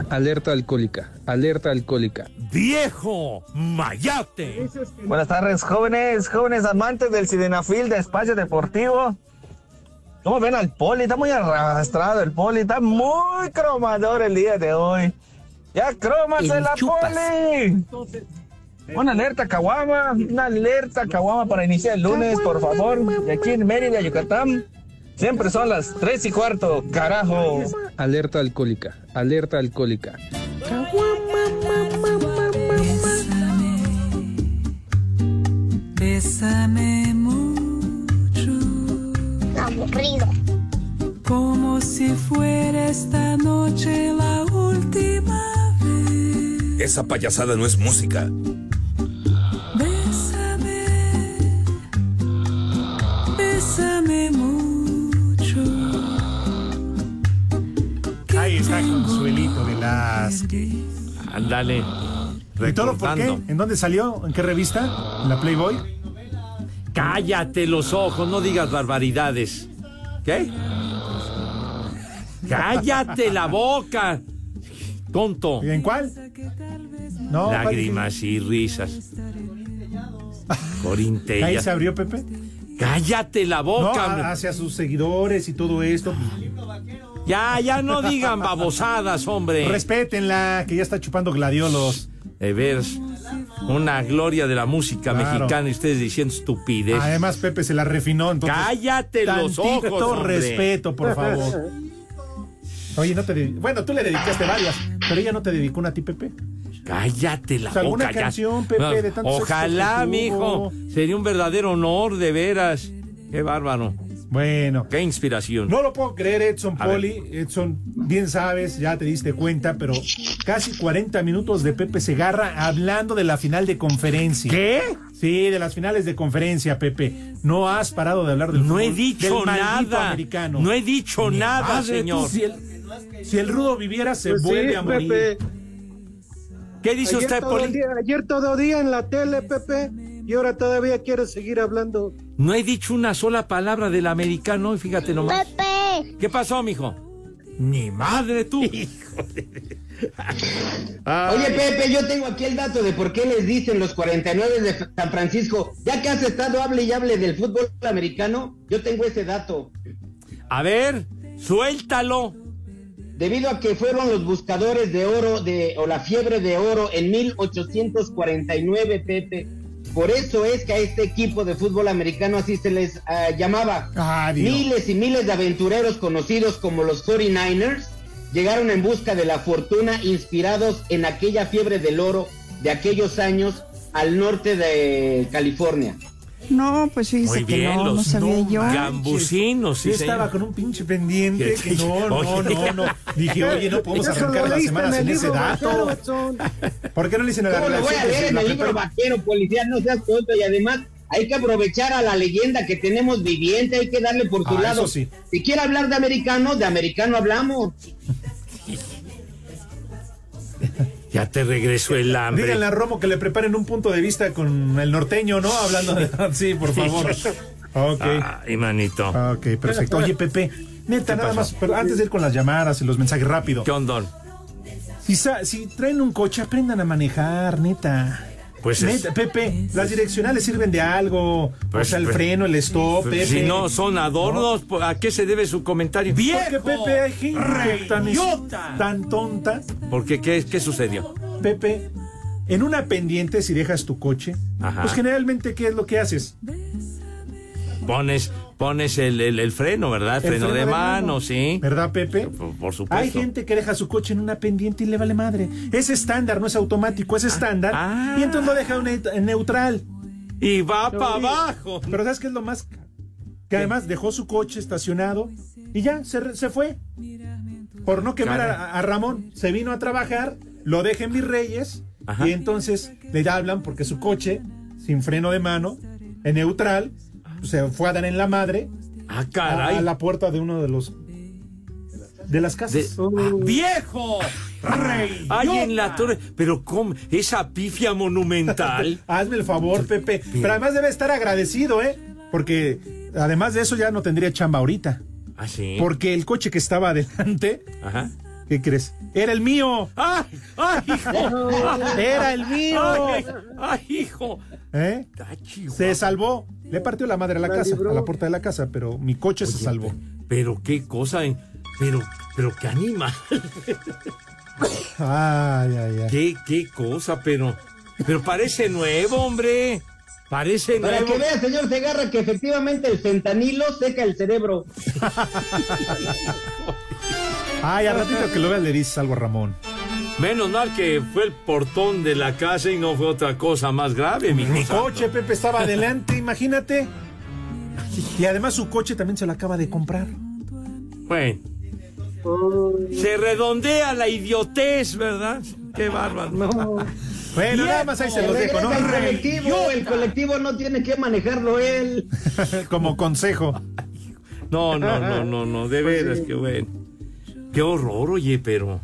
[SPEAKER 20] Alerta alcohólica, alerta alcohólica.
[SPEAKER 32] ¡Viejo mayate!
[SPEAKER 41] Buenas tardes, jóvenes, jóvenes amantes del Sidenafil de Espacio Deportivo. ¿Cómo ven al poli? Está muy arrastrado el poli, está muy cromador el día de hoy. ¡Ya crómase la poli! Una alerta Caguama, una alerta Caguama para iniciar el lunes, por favor. De aquí en Mérida, Yucatán. Siempre son las tres y cuarto, carajo.
[SPEAKER 20] Alerta alcohólica, alerta alcohólica.
[SPEAKER 42] Bésame mucho.
[SPEAKER 6] Aburrido.
[SPEAKER 42] Como si fuera esta noche la última vez.
[SPEAKER 43] Esa payasada no es música.
[SPEAKER 42] Bésame. Bésame mucho.
[SPEAKER 7] Ahí está Consuelito de las.
[SPEAKER 8] Ándale.
[SPEAKER 7] ¿Y todo por qué? ¿En dónde salió? ¿En qué revista? ¿En la Playboy?
[SPEAKER 8] Cállate los ojos, no digas barbaridades. ¿Qué? Cállate la boca. Tonto.
[SPEAKER 7] ¿Y en cuál? No,
[SPEAKER 8] Lágrimas y risas. Corintella. [laughs]
[SPEAKER 7] ¿Ahí se abrió Pepe?
[SPEAKER 8] Cállate la
[SPEAKER 7] No,
[SPEAKER 8] boca.
[SPEAKER 7] hacia sus seguidores y todo esto.
[SPEAKER 8] Ya, ya no digan babosadas, hombre.
[SPEAKER 7] Respétenla, que ya está chupando gladiolos.
[SPEAKER 8] De veras, una gloria de la música
[SPEAKER 7] Claro.
[SPEAKER 8] mexicana y ustedes diciendo estupidez.
[SPEAKER 7] Además, Pepe se la refinó. Entonces,
[SPEAKER 8] Cállate los ojos, hombre.
[SPEAKER 7] respeto, por favor. [laughs] Oye, no te Bueno, tú le dedicaste varias, pero ella no te dedicó una a ti, Pepe.
[SPEAKER 8] Cállate la
[SPEAKER 7] O sea, alguna
[SPEAKER 8] boca ya.
[SPEAKER 7] canción, Pepe, de tantos
[SPEAKER 8] Ojalá, mijo. Sería un verdadero honor, de veras. Qué bárbaro.
[SPEAKER 7] Bueno.
[SPEAKER 8] Qué inspiración.
[SPEAKER 7] No lo puedo creer, Edson
[SPEAKER 8] A ver.
[SPEAKER 7] Poli. Edson, bien sabes, ya te diste cuenta, pero casi 40 minutos de Pepe Segarra hablando de la final de conferencia.
[SPEAKER 8] ¿Qué?
[SPEAKER 7] Sí, de las finales de conferencia, Pepe. No has parado de hablar del
[SPEAKER 8] No he dicho
[SPEAKER 7] del
[SPEAKER 8] nada.
[SPEAKER 7] americano.
[SPEAKER 8] No he dicho nada, señor.
[SPEAKER 7] tú, si, el, si el rudo viviera, se
[SPEAKER 10] Pues sí,
[SPEAKER 7] vuelve a morir.
[SPEAKER 10] Pepe.
[SPEAKER 8] ¿Qué dice
[SPEAKER 10] ayer
[SPEAKER 8] usted,
[SPEAKER 10] todo
[SPEAKER 8] Poli?
[SPEAKER 10] día- ayer todo día en la tele, Pepe, y ahora todavía quieres seguir hablando.
[SPEAKER 8] No he dicho una sola palabra del americano y fíjate nomás.
[SPEAKER 6] Pepe.
[SPEAKER 8] ¿Qué pasó, mijo? Ni madre tú. [laughs]
[SPEAKER 13] Oye, Pepe, yo tengo aquí el dato de por qué les dicen los 49 de San Francisco. Ya que has estado hable y hable del fútbol americano, yo tengo ese dato.
[SPEAKER 8] A ver, suéltalo.
[SPEAKER 13] Debido a que fueron los buscadores de oro de, o la fiebre de oro en 1849, Pepe. Por eso es que a este equipo de fútbol americano así se les ah, llamaba.
[SPEAKER 7] Ah.
[SPEAKER 13] Miles y miles de aventureros conocidos como los 49ers llegaron en busca de la fortuna inspirados en aquella fiebre del oro de aquellos años al norte de California.
[SPEAKER 44] No, pues fíjese
[SPEAKER 8] Muy
[SPEAKER 44] que
[SPEAKER 8] bien,
[SPEAKER 44] no, no
[SPEAKER 8] los
[SPEAKER 44] sabía yo.
[SPEAKER 8] gambusinos. sí,
[SPEAKER 7] Yo estaba
[SPEAKER 8] señor.
[SPEAKER 7] con un pinche pendiente que no, no, no, no. Dije, oye, no podemos arrancar la semana sin ese dato. ¿Por qué no le dicen a la
[SPEAKER 13] ¿Cómo lo voy a leer en el libro vaquero, policía? No seas tonto y además hay que aprovechar a la leyenda que tenemos viviente, hay que darle por su
[SPEAKER 7] Ah,
[SPEAKER 13] lado.
[SPEAKER 7] eso sí.
[SPEAKER 13] Si quiere hablar de americano, de americano hablamos. [laughs]
[SPEAKER 8] Ya te regresó el hambre.
[SPEAKER 7] Díganle a Romo que le preparen un punto de vista con el norteño, ¿no? Hablando de... [laughs] Sí, por favor. [laughs] Ok.
[SPEAKER 8] Ay, manito.
[SPEAKER 7] Ok, perfecto. Oye, Pepe, neta, nada
[SPEAKER 8] pasó?
[SPEAKER 7] más, pero antes de ir con las llamadas y los mensajes rápido.
[SPEAKER 8] ¿Qué?
[SPEAKER 7] Si, sa- si traen un coche, aprendan a manejar, neta.
[SPEAKER 8] Pues es-
[SPEAKER 7] Pepe, las direccionales sirven de algo.
[SPEAKER 8] Pues,
[SPEAKER 7] o sea, el
[SPEAKER 8] pues,
[SPEAKER 7] freno, el stop, Pepe.
[SPEAKER 8] Si no son adornos, pues, ¿a qué se debe su comentario?
[SPEAKER 7] Porque Pepe hay gente tan, tan tonta.
[SPEAKER 8] ¿Por qué? ¿Qué, qué sucedió?
[SPEAKER 7] Pepe, en una pendiente, si dejas tu coche,
[SPEAKER 8] Ajá.
[SPEAKER 7] pues generalmente, ¿qué es lo que haces?
[SPEAKER 8] Pones, pones el, el- el freno, ¿verdad?
[SPEAKER 7] El
[SPEAKER 8] freno, de, mano, sí.
[SPEAKER 7] ¿Verdad, Pepe?
[SPEAKER 8] Por, por supuesto.
[SPEAKER 7] Hay gente que deja su coche en una pendiente y le vale madre. Es estándar, no es automático, es estándar.
[SPEAKER 8] ah.
[SPEAKER 7] Y entonces lo deja en en neutral.
[SPEAKER 8] Y va para abajo.
[SPEAKER 7] Pero ¿sabes qué es lo más? Que además dejó su coche estacionado y ya, se, se fue. Por no quemar a, a Ramón, se vino a trabajar, lo deja en Mis Reyes
[SPEAKER 8] Ajá.
[SPEAKER 7] y entonces le hablan porque su coche, sin freno de mano, en neutral, se fue a dar en la madre
[SPEAKER 8] Ah,
[SPEAKER 7] a,
[SPEAKER 8] caray.
[SPEAKER 7] a la puerta de uno de los de las casas.
[SPEAKER 32] ¡Viejo! ¡Rey!
[SPEAKER 8] Ay, en la torre. Pero ¿cómo? Esa pifia monumental. [laughs]
[SPEAKER 7] Hazme el favor, Pepe. Pero además debe estar agradecido, ¿eh? Porque además de eso ya no tendría chamba ahorita.
[SPEAKER 8] Ah, sí.
[SPEAKER 7] Porque el coche que estaba adelante,
[SPEAKER 8] Ajá.
[SPEAKER 7] ¿qué crees? Era el mío.
[SPEAKER 8] ¡Ay! ¡Ay, hijo!
[SPEAKER 7] Era el mío.
[SPEAKER 8] ¡Ay, ay, hijo!
[SPEAKER 7] ¿Eh?
[SPEAKER 8] Ah.
[SPEAKER 7] Se salvó. Le partió la madre a la casa,
[SPEAKER 10] libró.
[SPEAKER 7] a la puerta de la casa, pero mi coche se salvó.
[SPEAKER 8] Pero qué cosa. eh. Pero, pero qué animal.
[SPEAKER 7] Ay, ay, ay.
[SPEAKER 8] Qué, qué cosa, pero. Pero parece nuevo, hombre. Parece
[SPEAKER 13] Para
[SPEAKER 8] nuevo.
[SPEAKER 13] que vea, señor Segarra, que efectivamente el fentanilo seca el cerebro. [laughs]
[SPEAKER 7] Ay, a ratito que lo veas le dices algo a Ramón.
[SPEAKER 8] Menos mal que fue el portón de la casa y no fue otra cosa más grave, mi
[SPEAKER 7] Mi coche, Pepe, estaba adelante, imagínate. Y además su coche también se lo acaba de comprar.
[SPEAKER 8] Bueno. Se redondea la idiotez, ¿verdad? Qué bárbaro.
[SPEAKER 7] Bueno, nada más ahí se los dejo, ¿no?
[SPEAKER 13] Al colectivo, el colectivo no tiene que manejarlo él. [laughs]
[SPEAKER 7] Como consejo.
[SPEAKER 8] No, no, no, no, no, de veras, qué bueno. Qué horror, oye, pero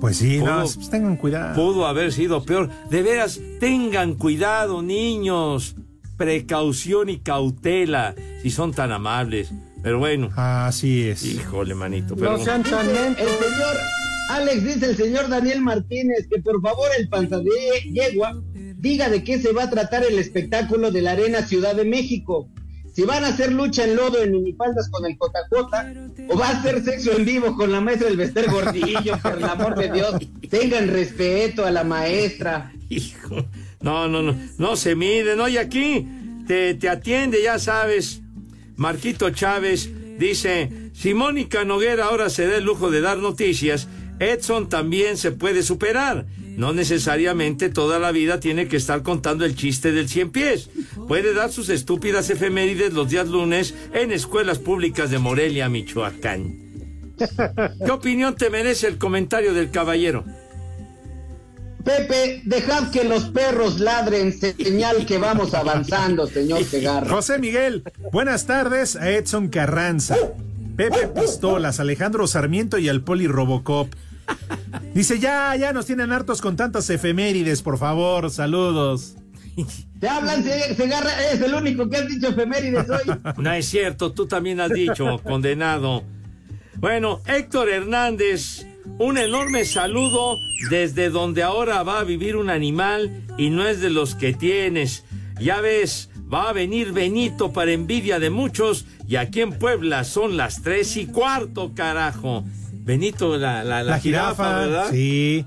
[SPEAKER 7] Pues sí, no, pues tengan cuidado.
[SPEAKER 8] pudo haber sido peor. De veras, tengan cuidado, niños. Precaución y cautela, si son tan amables. Pero bueno,
[SPEAKER 7] Así es.
[SPEAKER 8] híjole, manito. Pero
[SPEAKER 10] No sean tan lentos.
[SPEAKER 13] el señor Alex, dice el señor Daniel Martínez, que por favor el panza de yegua diga de qué se va a tratar el espectáculo de la Arena Ciudad de México. Si van a hacer lucha en lodo en minifaldas con el Cotacota o va a ser sexo en vivo con la maestra del Bester Gordillo, [laughs] por el amor de Dios. Tengan respeto a la maestra.
[SPEAKER 8] Hijo, no, no, no, no se miden. Oye, aquí te, te atiende, ya sabes. Marquito Chávez dice, si Mónica Noguera ahora se da el lujo de dar noticias, Edson también se puede superar. No necesariamente toda la vida tiene que estar contando el chiste del cien pies. Puede dar sus estúpidas efemérides los días lunes en escuelas públicas de Morelia, Michoacán. ¿Qué opinión te merece el comentario del caballero?
[SPEAKER 13] Pepe, dejad que los perros ladren, señal que vamos avanzando, señor [laughs] Segarra.
[SPEAKER 7] José Miguel, buenas tardes a Edson Carranza, Pepe Pistolas, Alejandro Sarmiento y al Poli Robocop. Dice, ya, ya nos tienen hartos con tantas efemérides, por favor, saludos.
[SPEAKER 13] Te hablan, Se- Segarra, es el único que has dicho efemérides hoy. [laughs]
[SPEAKER 8] No es cierto, tú también has dicho, condenado. Bueno, Héctor Hernández, un enorme saludo desde donde ahora va a vivir un animal y no es de los que tienes. Ya ves, va a venir Benito para envidia de muchos y aquí en Puebla son las tres y cuarto, carajo. Benito, la, la, la
[SPEAKER 7] La
[SPEAKER 8] jirafa,
[SPEAKER 7] jirafa,
[SPEAKER 8] ¿verdad?
[SPEAKER 7] sí.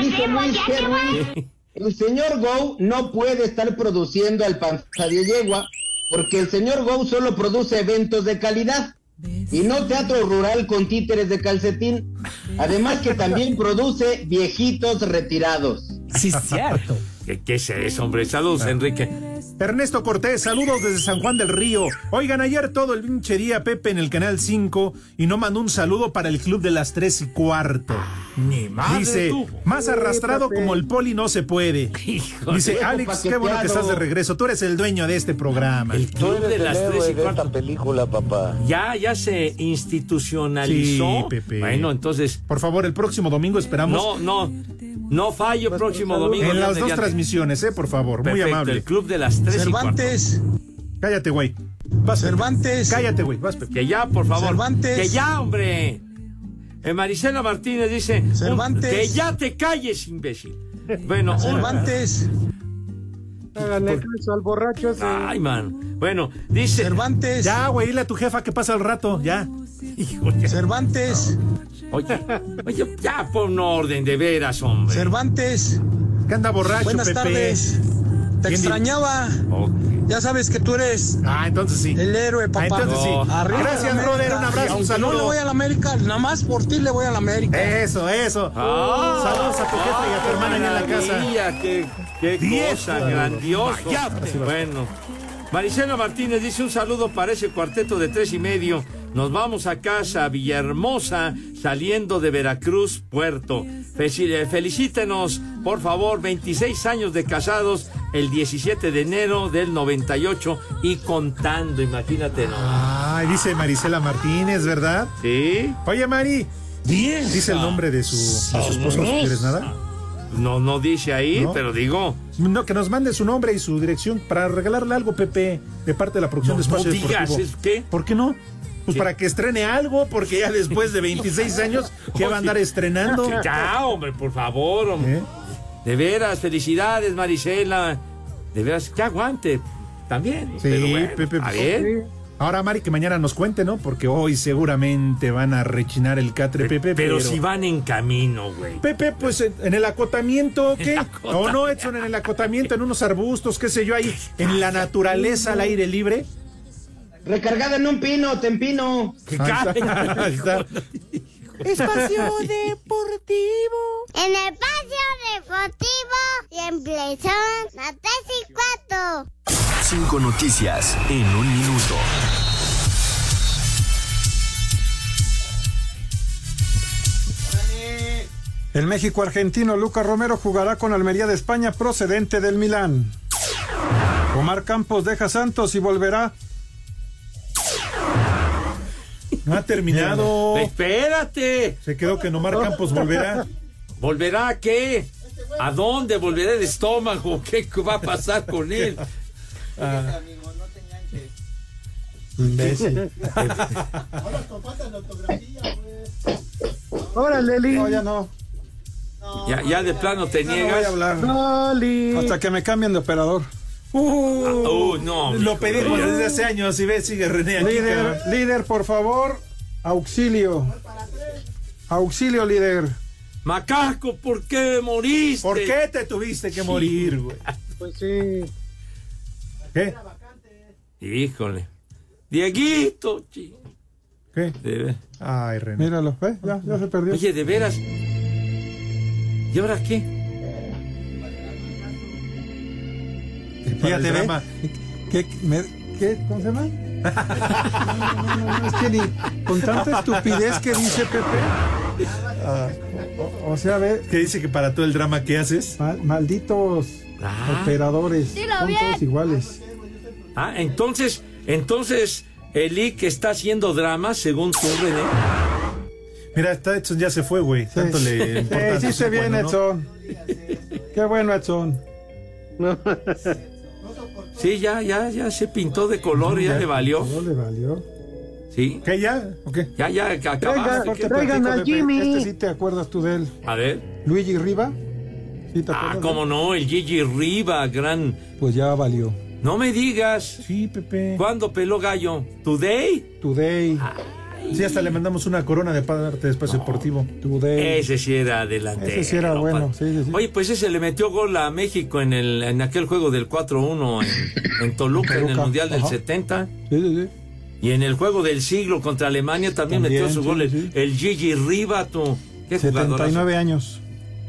[SPEAKER 13] Dice Luis que Ruiz, el señor Go no puede estar produciendo al panza de yegua porque el señor Go solo produce eventos de calidad y no teatro rural con títeres de calcetín. Además que también produce viejitos retirados.
[SPEAKER 8] Sí, cierto. ¿Qué, qué es eso, hombre? Saludos, Enrique.
[SPEAKER 7] Ernesto Cortés, saludos desde San Juan del Río. Oigan, ayer todo el pinche día Pepe en el Canal 5 y no mandó un saludo para el club de las tres y cuarto.
[SPEAKER 8] Ni madre
[SPEAKER 7] Dice,
[SPEAKER 8] tú.
[SPEAKER 7] más arrastrado como el poli no se puede. Dice,
[SPEAKER 8] Viejo
[SPEAKER 7] Alex, qué bueno que estás de regreso. Tú eres el dueño de este programa.
[SPEAKER 8] El club de las tres y cuarto.
[SPEAKER 33] película, papá.
[SPEAKER 8] Ya, ya se institucionalizó.
[SPEAKER 7] Sí, Pepe.
[SPEAKER 8] Bueno, entonces.
[SPEAKER 7] Por favor, el próximo domingo esperamos.
[SPEAKER 8] No, no. No fallo próximo domingo.
[SPEAKER 7] En las dos transmisiones, eh, por favor. Muy amable.
[SPEAKER 8] El club de las tres
[SPEAKER 7] Cervantes. Cállate, güey. Vas, Cervantes. Cállate, güey. Vas, Pepe.
[SPEAKER 8] Que ya, por favor.
[SPEAKER 7] Cervantes.
[SPEAKER 8] Que ya, hombre. Eh, Marisela Martínez dice. un-
[SPEAKER 7] Cervantes.
[SPEAKER 8] que ya te calles, imbécil. Bueno, un-
[SPEAKER 10] Cervantes. Háganle caso al borracho ese.
[SPEAKER 8] Ay, man. Bueno, dice.
[SPEAKER 10] Cervantes.
[SPEAKER 7] Ya, güey, dile a tu jefa que pasa al rato. Ya.
[SPEAKER 10] Cervantes.
[SPEAKER 8] Oye, oye, ya pon orden de veras, hombre.
[SPEAKER 10] Cervantes.
[SPEAKER 7] Que anda borracho,
[SPEAKER 10] Buenas
[SPEAKER 7] Pepe.
[SPEAKER 10] tardes. Te
[SPEAKER 7] ¿Quién
[SPEAKER 10] extrañaba. Ya sabes que tú eres.
[SPEAKER 7] Ah, entonces sí.
[SPEAKER 10] El héroe, papá.
[SPEAKER 7] Ah, entonces sí.
[SPEAKER 10] Arriba
[SPEAKER 7] Gracias, brother, un abrazo, un saludo.
[SPEAKER 10] No le voy a la América, nada más por ti le voy a la América.
[SPEAKER 7] Eso, eso.
[SPEAKER 8] Ah.
[SPEAKER 7] Saludos a tu jefa y a tu hermana allá en la casa.
[SPEAKER 8] Qué cosa grandioso.
[SPEAKER 7] Vayate.
[SPEAKER 8] Bueno, Marisela Martínez dice un saludo para ese cuarteto de tres y medio. Nos vamos a casa, Villahermosa, saliendo de Veracruz, Puerto. Eh, Felicítenos, por favor, 26 años de casados, el 17 de enero del 98 y contando, imagínate, ¿no?
[SPEAKER 7] Ay, dice Marisela Martínez, ¿verdad?
[SPEAKER 8] Sí.
[SPEAKER 7] Oye, Mari. Dice el nombre de su, de su esposo, si quieres nada.
[SPEAKER 8] No, no dice ahí,
[SPEAKER 7] ¿No?
[SPEAKER 8] pero digo.
[SPEAKER 7] No, que nos mande su nombre y su dirección para regalarle algo, Pepe, de parte de la producción
[SPEAKER 8] No,
[SPEAKER 7] de Espacio
[SPEAKER 8] no digas,
[SPEAKER 7] Deportivo.
[SPEAKER 8] ¿es qué?
[SPEAKER 7] ¿Por qué no? Pues para que estrene algo, porque ya después de [laughs] 26 años, ¿qué va a andar estrenando? [laughs]
[SPEAKER 8] Ya, hombre, por favor, hombre.
[SPEAKER 7] ¿Eh?
[SPEAKER 8] De veras, felicidades, Marisela. De veras, que aguante. También.
[SPEAKER 7] Sí,
[SPEAKER 8] pero bueno,
[SPEAKER 7] Pepe.
[SPEAKER 8] está
[SPEAKER 7] pues,
[SPEAKER 8] bien.
[SPEAKER 7] Ahora, Mari, que mañana nos cuente, ¿no? Porque hoy seguramente van a rechinar el catre, Pepe.
[SPEAKER 8] Pero, si van en camino, güey.
[SPEAKER 7] Pepe, pues en, en el acotamiento, [laughs] ¿qué? O no, Edson, en el acotamiento, en unos arbustos, qué sé yo, ahí, en la naturaleza, al aire libre.
[SPEAKER 13] Recargada en un pino, tempino. [laughs]
[SPEAKER 7] Ahí está.
[SPEAKER 6] Espacio [laughs] Deportivo. En Espacio Deportivo siempre son las tres y cuatro.
[SPEAKER 44] Cinco noticias en un minuto.
[SPEAKER 45] El México argentino Lucas Romero jugará con Almería de España procedente del Milán. Omar Campos deja Santos y volverá.
[SPEAKER 7] No ha terminado.
[SPEAKER 8] Espérate.
[SPEAKER 7] Se quedó que Nomar Campos volverá.
[SPEAKER 8] ¿Volverá a qué? ¿A dónde? ¿Volverá el estómago? ¿Qué va a pasar con él?
[SPEAKER 7] Ah.
[SPEAKER 45] Imbécil.
[SPEAKER 10] Órale, Leli.
[SPEAKER 45] No, ya no.
[SPEAKER 8] Ya, ya de plano te
[SPEAKER 45] Ya no
[SPEAKER 8] niegas.
[SPEAKER 45] voy a hablar.
[SPEAKER 10] Loli.
[SPEAKER 45] Hasta que me cambien de operador.
[SPEAKER 8] Uh, no.
[SPEAKER 7] Lo pedimos desde hace años y ve, sigue René aquí.
[SPEAKER 45] Líder, líder, por favor. Auxilio. Auxilio, líder.
[SPEAKER 8] Macaco, ¿por qué moriste?
[SPEAKER 7] ¿Por qué te tuviste que morir, güey?
[SPEAKER 10] Pues sí.
[SPEAKER 7] ¿Qué?
[SPEAKER 8] Híjole. Dieguito, chi-
[SPEAKER 7] ¿Qué?
[SPEAKER 8] de ver-
[SPEAKER 7] Ay, René.
[SPEAKER 45] Míralo, ¿eh? Ya, ya se perdió.
[SPEAKER 8] Oye, de veras. ¿Y ahora qué?
[SPEAKER 45] Fíjate, ¿ve? ¿Qué, me- qué- ¿Cómo se llama? No, no, no, no, es que ni con tanta estupidez que dice Pepe.
[SPEAKER 7] Ah,
[SPEAKER 45] O, o sea, ve,
[SPEAKER 7] ¿Qué dice que para todo el drama que haces?
[SPEAKER 45] mal- malditos
[SPEAKER 8] Ah.
[SPEAKER 45] operadores.
[SPEAKER 35] Dilo
[SPEAKER 45] son
[SPEAKER 35] bien.
[SPEAKER 45] todos iguales.
[SPEAKER 8] Ah, entonces, entonces, el que está haciendo drama, según tú, René.
[SPEAKER 7] Mira, está Edson ya se fue, güey. Tanto [laughs]
[SPEAKER 45] Sí.
[SPEAKER 7] le importa.
[SPEAKER 45] Bien,
[SPEAKER 7] cuando, ¿no?
[SPEAKER 45] Edson. Qué bueno, Edson.
[SPEAKER 8] Sí, ya, ya, ya se pintó de color, ya le valió.
[SPEAKER 45] No le valió.
[SPEAKER 8] Sí,
[SPEAKER 7] ¿Qué ya? ¿O qué?
[SPEAKER 8] ya, ya, acabaste.
[SPEAKER 10] Traigan
[SPEAKER 45] platico,
[SPEAKER 10] a. Jimmy.
[SPEAKER 45] Este sí te acuerdas tú de él.
[SPEAKER 8] A ver.
[SPEAKER 45] Luigi Riva. ¿Sí te
[SPEAKER 8] Ah, cómo no, el Gigi Riva, gran.
[SPEAKER 45] Pues ya valió.
[SPEAKER 8] No me digas.
[SPEAKER 7] Sí, Pepe.
[SPEAKER 8] ¿Cuándo peló gallo? ¿Today?
[SPEAKER 45] Today.
[SPEAKER 8] Ay,
[SPEAKER 7] Sí, hasta le mandamos una corona de parte de Espacio Deportivo.
[SPEAKER 8] Ese sí era delantero.
[SPEAKER 45] Ese sí era bueno, sí, sí, sí.
[SPEAKER 8] Oye, pues ese le metió gol a México en el en aquel juego del 4-1 en, en Toluca, en el Mundial del
[SPEAKER 45] ajá.
[SPEAKER 8] 70.
[SPEAKER 45] Sí, sí, sí.
[SPEAKER 8] Y en el juego del siglo contra Alemania también,
[SPEAKER 45] También,
[SPEAKER 8] metió su gol el, el Gigi tú. Qué jugadorazo.
[SPEAKER 45] 79 años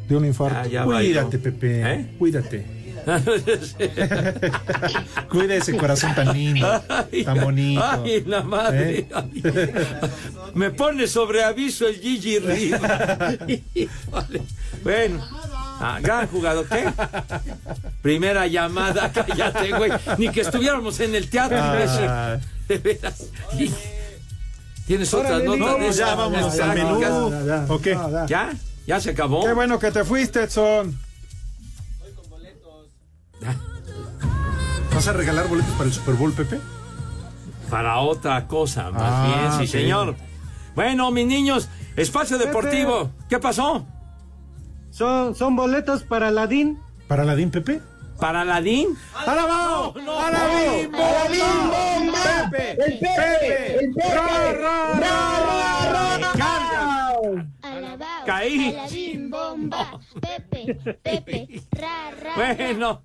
[SPEAKER 45] de un infarto.
[SPEAKER 8] Ah.
[SPEAKER 7] Cuídate, Pepe.
[SPEAKER 8] ¿Eh?
[SPEAKER 7] Cuídate. [laughs] Cuida ese corazón tan lindo, tan bonito.
[SPEAKER 8] Ay, la madre.
[SPEAKER 7] ¿Eh?
[SPEAKER 8] Ay. Me pone sobre aviso el Gigi Riva. Bueno. Ah, gran jugador, ¿qué? Primera llamada, [laughs] cállate, güey. Ni que estuviéramos en el teatro.
[SPEAKER 7] Ah.
[SPEAKER 8] De veras. Y- ¿Tienes otras notas?
[SPEAKER 45] Nico.
[SPEAKER 8] de
[SPEAKER 45] Ya, vámonos al menú.
[SPEAKER 8] tácticas?
[SPEAKER 45] Ya, ya,
[SPEAKER 7] ¿O qué?
[SPEAKER 45] ya, ya.
[SPEAKER 8] ¿Ya? ¿Ya se acabó?
[SPEAKER 45] Qué bueno que te fuiste, Edson.
[SPEAKER 7] ¿Vas a regalar boletos para el Super Bowl, Pepe?
[SPEAKER 8] Para otra cosa, más
[SPEAKER 7] Ah,
[SPEAKER 8] bien, sí, señor. Bueno, mis niños, espacio deportivo. ¿Qué pasó?
[SPEAKER 10] Son, son boletos para Aladín.
[SPEAKER 7] ¿Para Ladín, Pepe?
[SPEAKER 8] ¿Para Ladín?
[SPEAKER 7] ¡Alabao!
[SPEAKER 8] No,
[SPEAKER 7] ¡Alabim!
[SPEAKER 13] ¡Alabim, bomba!
[SPEAKER 7] ¡Pepe!
[SPEAKER 13] ¡El Pepe! ¡El Pepe!
[SPEAKER 7] ¡Ra, ra, ra!
[SPEAKER 8] ¡Carga!
[SPEAKER 6] Alabao,
[SPEAKER 8] Caí.
[SPEAKER 6] alabim, bomba, Pepe, Pepe, ra, ra, ra.
[SPEAKER 8] Bueno.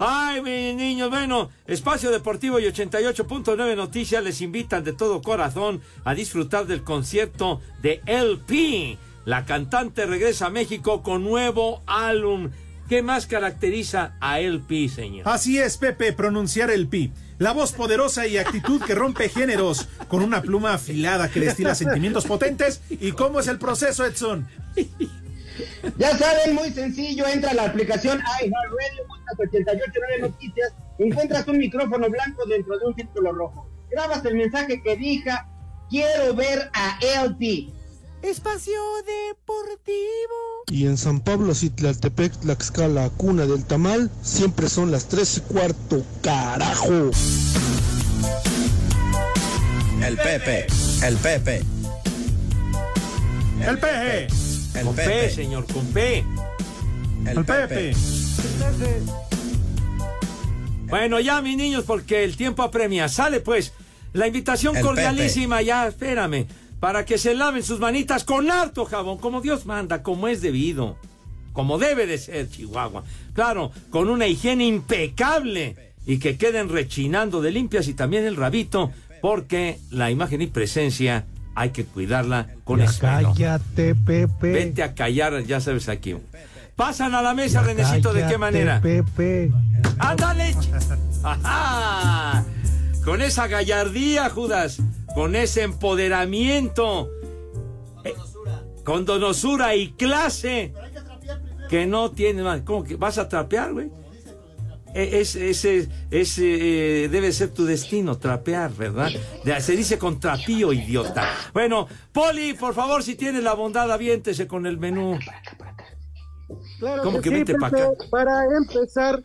[SPEAKER 8] Ay, mis niños, bueno, Espacio Deportivo y 88.9 Noticias les invitan de todo corazón a disfrutar del concierto de LP. La cantante regresa a México con nuevo álbum. ¿Qué más caracteriza a LP, señor?
[SPEAKER 7] Así es, Pepe, pronunciar el pi. La voz poderosa y actitud que rompe géneros, con una pluma afilada que destila sentimientos potentes. ¿Y cómo es el proceso, Edson?
[SPEAKER 13] Ya saben, muy sencillo, entra a la aplicación iHeartRadio, 889 Noticias, encuentras un micrófono blanco dentro de un círculo rojo. Grabas el mensaje que diga, quiero ver a LP.
[SPEAKER 42] Espacio Deportivo.
[SPEAKER 46] Y en San Pablo, Citlaltepec, Tlaxcala, cuna del tamal, siempre son las tres y cuarto, carajo.
[SPEAKER 47] El Pepe, el Pepe,
[SPEAKER 7] El peje.
[SPEAKER 47] el
[SPEAKER 8] Con P,
[SPEAKER 47] Pepe,
[SPEAKER 8] señor, con P.
[SPEAKER 47] el
[SPEAKER 7] El Pepe.
[SPEAKER 8] Bueno, ya, mis niños, porque el tiempo apremia. Sale, pues, la invitación
[SPEAKER 47] El
[SPEAKER 8] cordialísima, ya, espérame, para que se laven sus manitas con harto jabón, como Dios manda, como es debido, como debe de ser, Chihuahua. Claro, con una higiene impecable y que queden rechinando de limpias y también el rabito, porque la imagen y presencia hay que cuidarla con
[SPEAKER 38] Ya
[SPEAKER 8] esmero.
[SPEAKER 38] cállate, Pepe.
[SPEAKER 8] Vente a callar, ya sabes aquí. Pasan a la mesa, Renecito, ¿de qué manera?
[SPEAKER 38] Pepe.
[SPEAKER 8] ¡Ándale! ¡Ajá! Con esa gallardía, Judas, con ese empoderamiento, eh, con donosura y clase, que no tiene más. ¿Cómo que vas a trapear, güey? E- Es, ese es, eh, debe ser tu destino, trapear, ¿verdad? Se dice con trapío, idiota. Bueno, Poli, por favor, si tienes la bondad, aviéntese con el menú.
[SPEAKER 10] Claro
[SPEAKER 8] ¿Cómo que
[SPEAKER 10] sí,
[SPEAKER 8] vente pa'
[SPEAKER 10] Pepe.
[SPEAKER 8] acá?
[SPEAKER 10] Para empezar,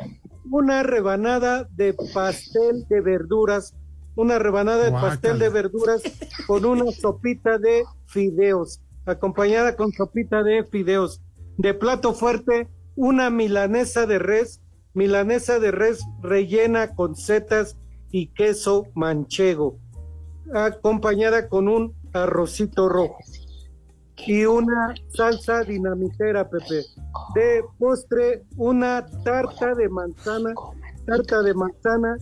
[SPEAKER 10] una rebanada de pastel de verduras. Una rebanada de pastel de verduras con una sopita de fideos. Acompañada con sopita de fideos. De plato fuerte, una milanesa de res. Milanesa de res rellena con setas y queso manchego. Acompañada con un arrocito rojo y una salsa dinamitera, Pepe. De postre, una tarta de manzana, tarta de manzana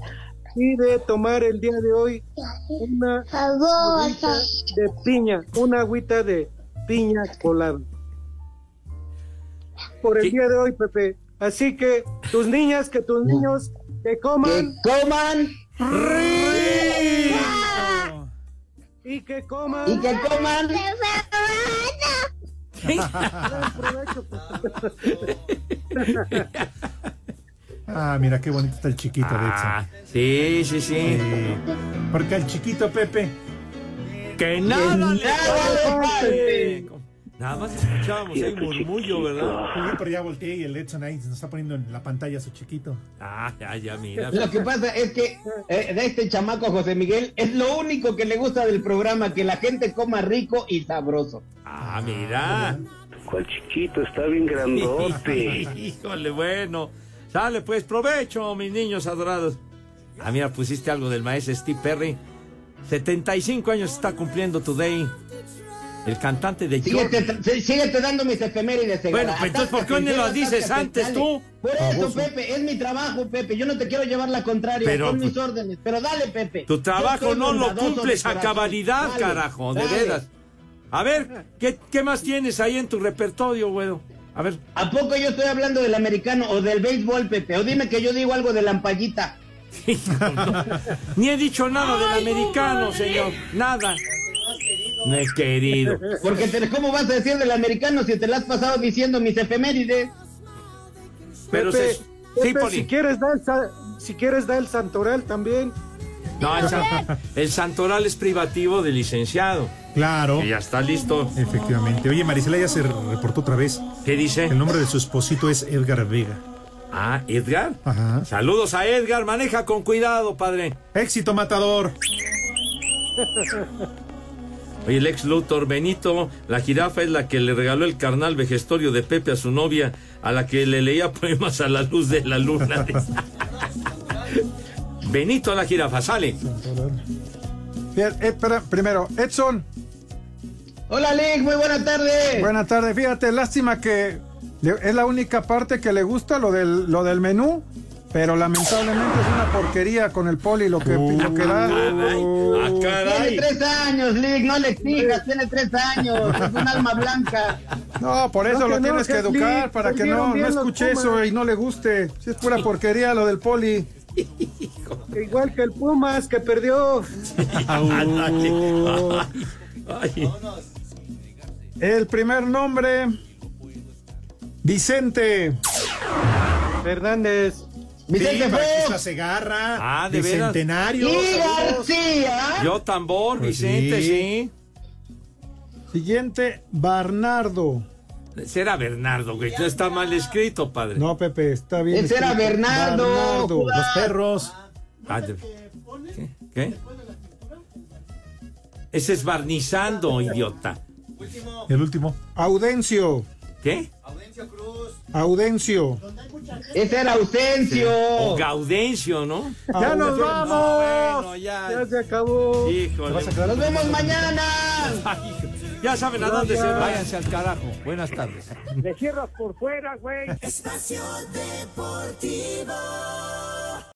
[SPEAKER 10] y de tomar el día de hoy una agüita de piña, una agüita de piña colada. Por el día de hoy, Pepe. Así que tus niñas, que tus niños, que coman.
[SPEAKER 13] coman
[SPEAKER 10] Y que coman.
[SPEAKER 13] y que coman.
[SPEAKER 7] Ah, mira qué bonito está el chiquito de
[SPEAKER 8] Ah, sí, sí, sí.
[SPEAKER 7] Porque al chiquito Pepe.
[SPEAKER 8] Que nada le
[SPEAKER 13] nada
[SPEAKER 8] falte. Nada más escuchábamos ahí murmullo, ¿verdad?
[SPEAKER 7] Sí, pero ya volteé y el Edson ahí se nos está poniendo en la pantalla su chiquito.
[SPEAKER 8] Ah, ya, ya, mira.
[SPEAKER 13] Lo que pasa es que eh, de este chamaco José Miguel es lo único que le gusta del programa, que la gente coma rico y sabroso.
[SPEAKER 8] Ah, mira.
[SPEAKER 48] ¿Cuál chiquito? Está bien grandote. [laughs]
[SPEAKER 8] Híjole, bueno. Sale, pues, provecho, mis niños adorados. Ah, mira, pusiste algo del maestro Steve Perry. 75 años está cumpliendo Today. El cantante de
[SPEAKER 13] tra- síguete dando mis efemérides.
[SPEAKER 8] Bueno, pues entonces, ¿por qué no las dices antes tú?
[SPEAKER 13] Por eso. Pepe, es mi trabajo, Pepe. Yo no te quiero llevar la contraria,
[SPEAKER 8] Pero,
[SPEAKER 13] son mis
[SPEAKER 8] pues,
[SPEAKER 13] órdenes. Pero dale, Pepe.
[SPEAKER 8] Tu trabajo no lo cumples a cabalidad, carajo, de veras. A ver, ¿qué, qué más tienes ahí en tu repertorio, güero? A ver.
[SPEAKER 13] ¿A poco yo estoy hablando del americano o del béisbol, Pepe? O dime que yo digo algo de la ampallita. [laughs]
[SPEAKER 8] Ni he dicho nada del americano, señor. Nada. No he querido.
[SPEAKER 13] Porque te- ¿cómo vas a decir del americano si te la has pasado diciendo mis efemérides?
[SPEAKER 8] Pero
[SPEAKER 10] Pepe,
[SPEAKER 8] se-
[SPEAKER 10] si quieres da el, si quieres da el santoral también.
[SPEAKER 8] No, el santoral es privativo del licenciado.
[SPEAKER 7] Claro.
[SPEAKER 8] Que ya está listo.
[SPEAKER 7] Efectivamente. Oye, Marisela ya se reportó otra vez.
[SPEAKER 8] ¿Qué dice?
[SPEAKER 7] El nombre de su esposito es Edgar Vega.
[SPEAKER 8] Ah, Edgar.
[SPEAKER 7] Ajá.
[SPEAKER 8] Saludos a Edgar. Maneja con cuidado, padre.
[SPEAKER 7] Éxito matador. [laughs]
[SPEAKER 8] Oye, el ex Luthor Benito, la jirafa es la que le regaló el carnal vejestorio de Pepe a su novia, a la que le leía [laughs] poemas a la luz de la luna. [laughs] Benito la jirafa, sale.
[SPEAKER 45] Bien, eh, espera, primero, Edson.
[SPEAKER 13] Hola, Lick, muy buena tarde.
[SPEAKER 45] Buenas tardes, fíjate, lástima que es la única parte que le gusta lo del, lo del menú, pero lamentablemente es una porquería con el poli lo que, lo que da.
[SPEAKER 13] Tiene tres años, Lick, no le exijas, tiene tres años, es un alma blanca.
[SPEAKER 45] No, por eso
[SPEAKER 13] No
[SPEAKER 45] lo tienes que educar,
[SPEAKER 13] Lick,
[SPEAKER 45] para que no, no escuche eso y no le guste. Si es pura porquería lo del poli.
[SPEAKER 10] Igual que el Pumas que perdió.
[SPEAKER 45] El primer nombre, Vicente.
[SPEAKER 10] Fernández.
[SPEAKER 13] Vicente
[SPEAKER 7] Sí, Batista
[SPEAKER 13] Fox.
[SPEAKER 7] Segarra.
[SPEAKER 8] Ah, de veras.
[SPEAKER 7] Centenario.
[SPEAKER 13] Y García.
[SPEAKER 8] Yo tambor,
[SPEAKER 7] Pues
[SPEAKER 8] Vicente,
[SPEAKER 7] sí.
[SPEAKER 8] sí.
[SPEAKER 45] Siguiente, Bernardo.
[SPEAKER 8] Será Bernardo, güey. No está mal escrito, padre.
[SPEAKER 45] No, Pepe, está bien.
[SPEAKER 13] Ese era. Bernardo.
[SPEAKER 7] Los perros.
[SPEAKER 8] Ah, de- ¿Qué? ¿Qué? Ese es barnizando, idiota.
[SPEAKER 7] El último.
[SPEAKER 45] Audencio.
[SPEAKER 8] ¿Qué?
[SPEAKER 45] Audencio.
[SPEAKER 13] Ese era Ausencio.
[SPEAKER 8] O Gaudencio, ¿no?
[SPEAKER 10] ¡Ya nos
[SPEAKER 8] No,
[SPEAKER 10] vamos!
[SPEAKER 8] bueno, ya.
[SPEAKER 10] Ya se acabó.
[SPEAKER 8] Híjole.
[SPEAKER 13] Nos vemos mañana.
[SPEAKER 8] Ay, ya saben a dónde se váyanse al carajo. Buenas tardes.
[SPEAKER 10] Le cierras por fuera, güey.
[SPEAKER 49] Espacio Deportivo.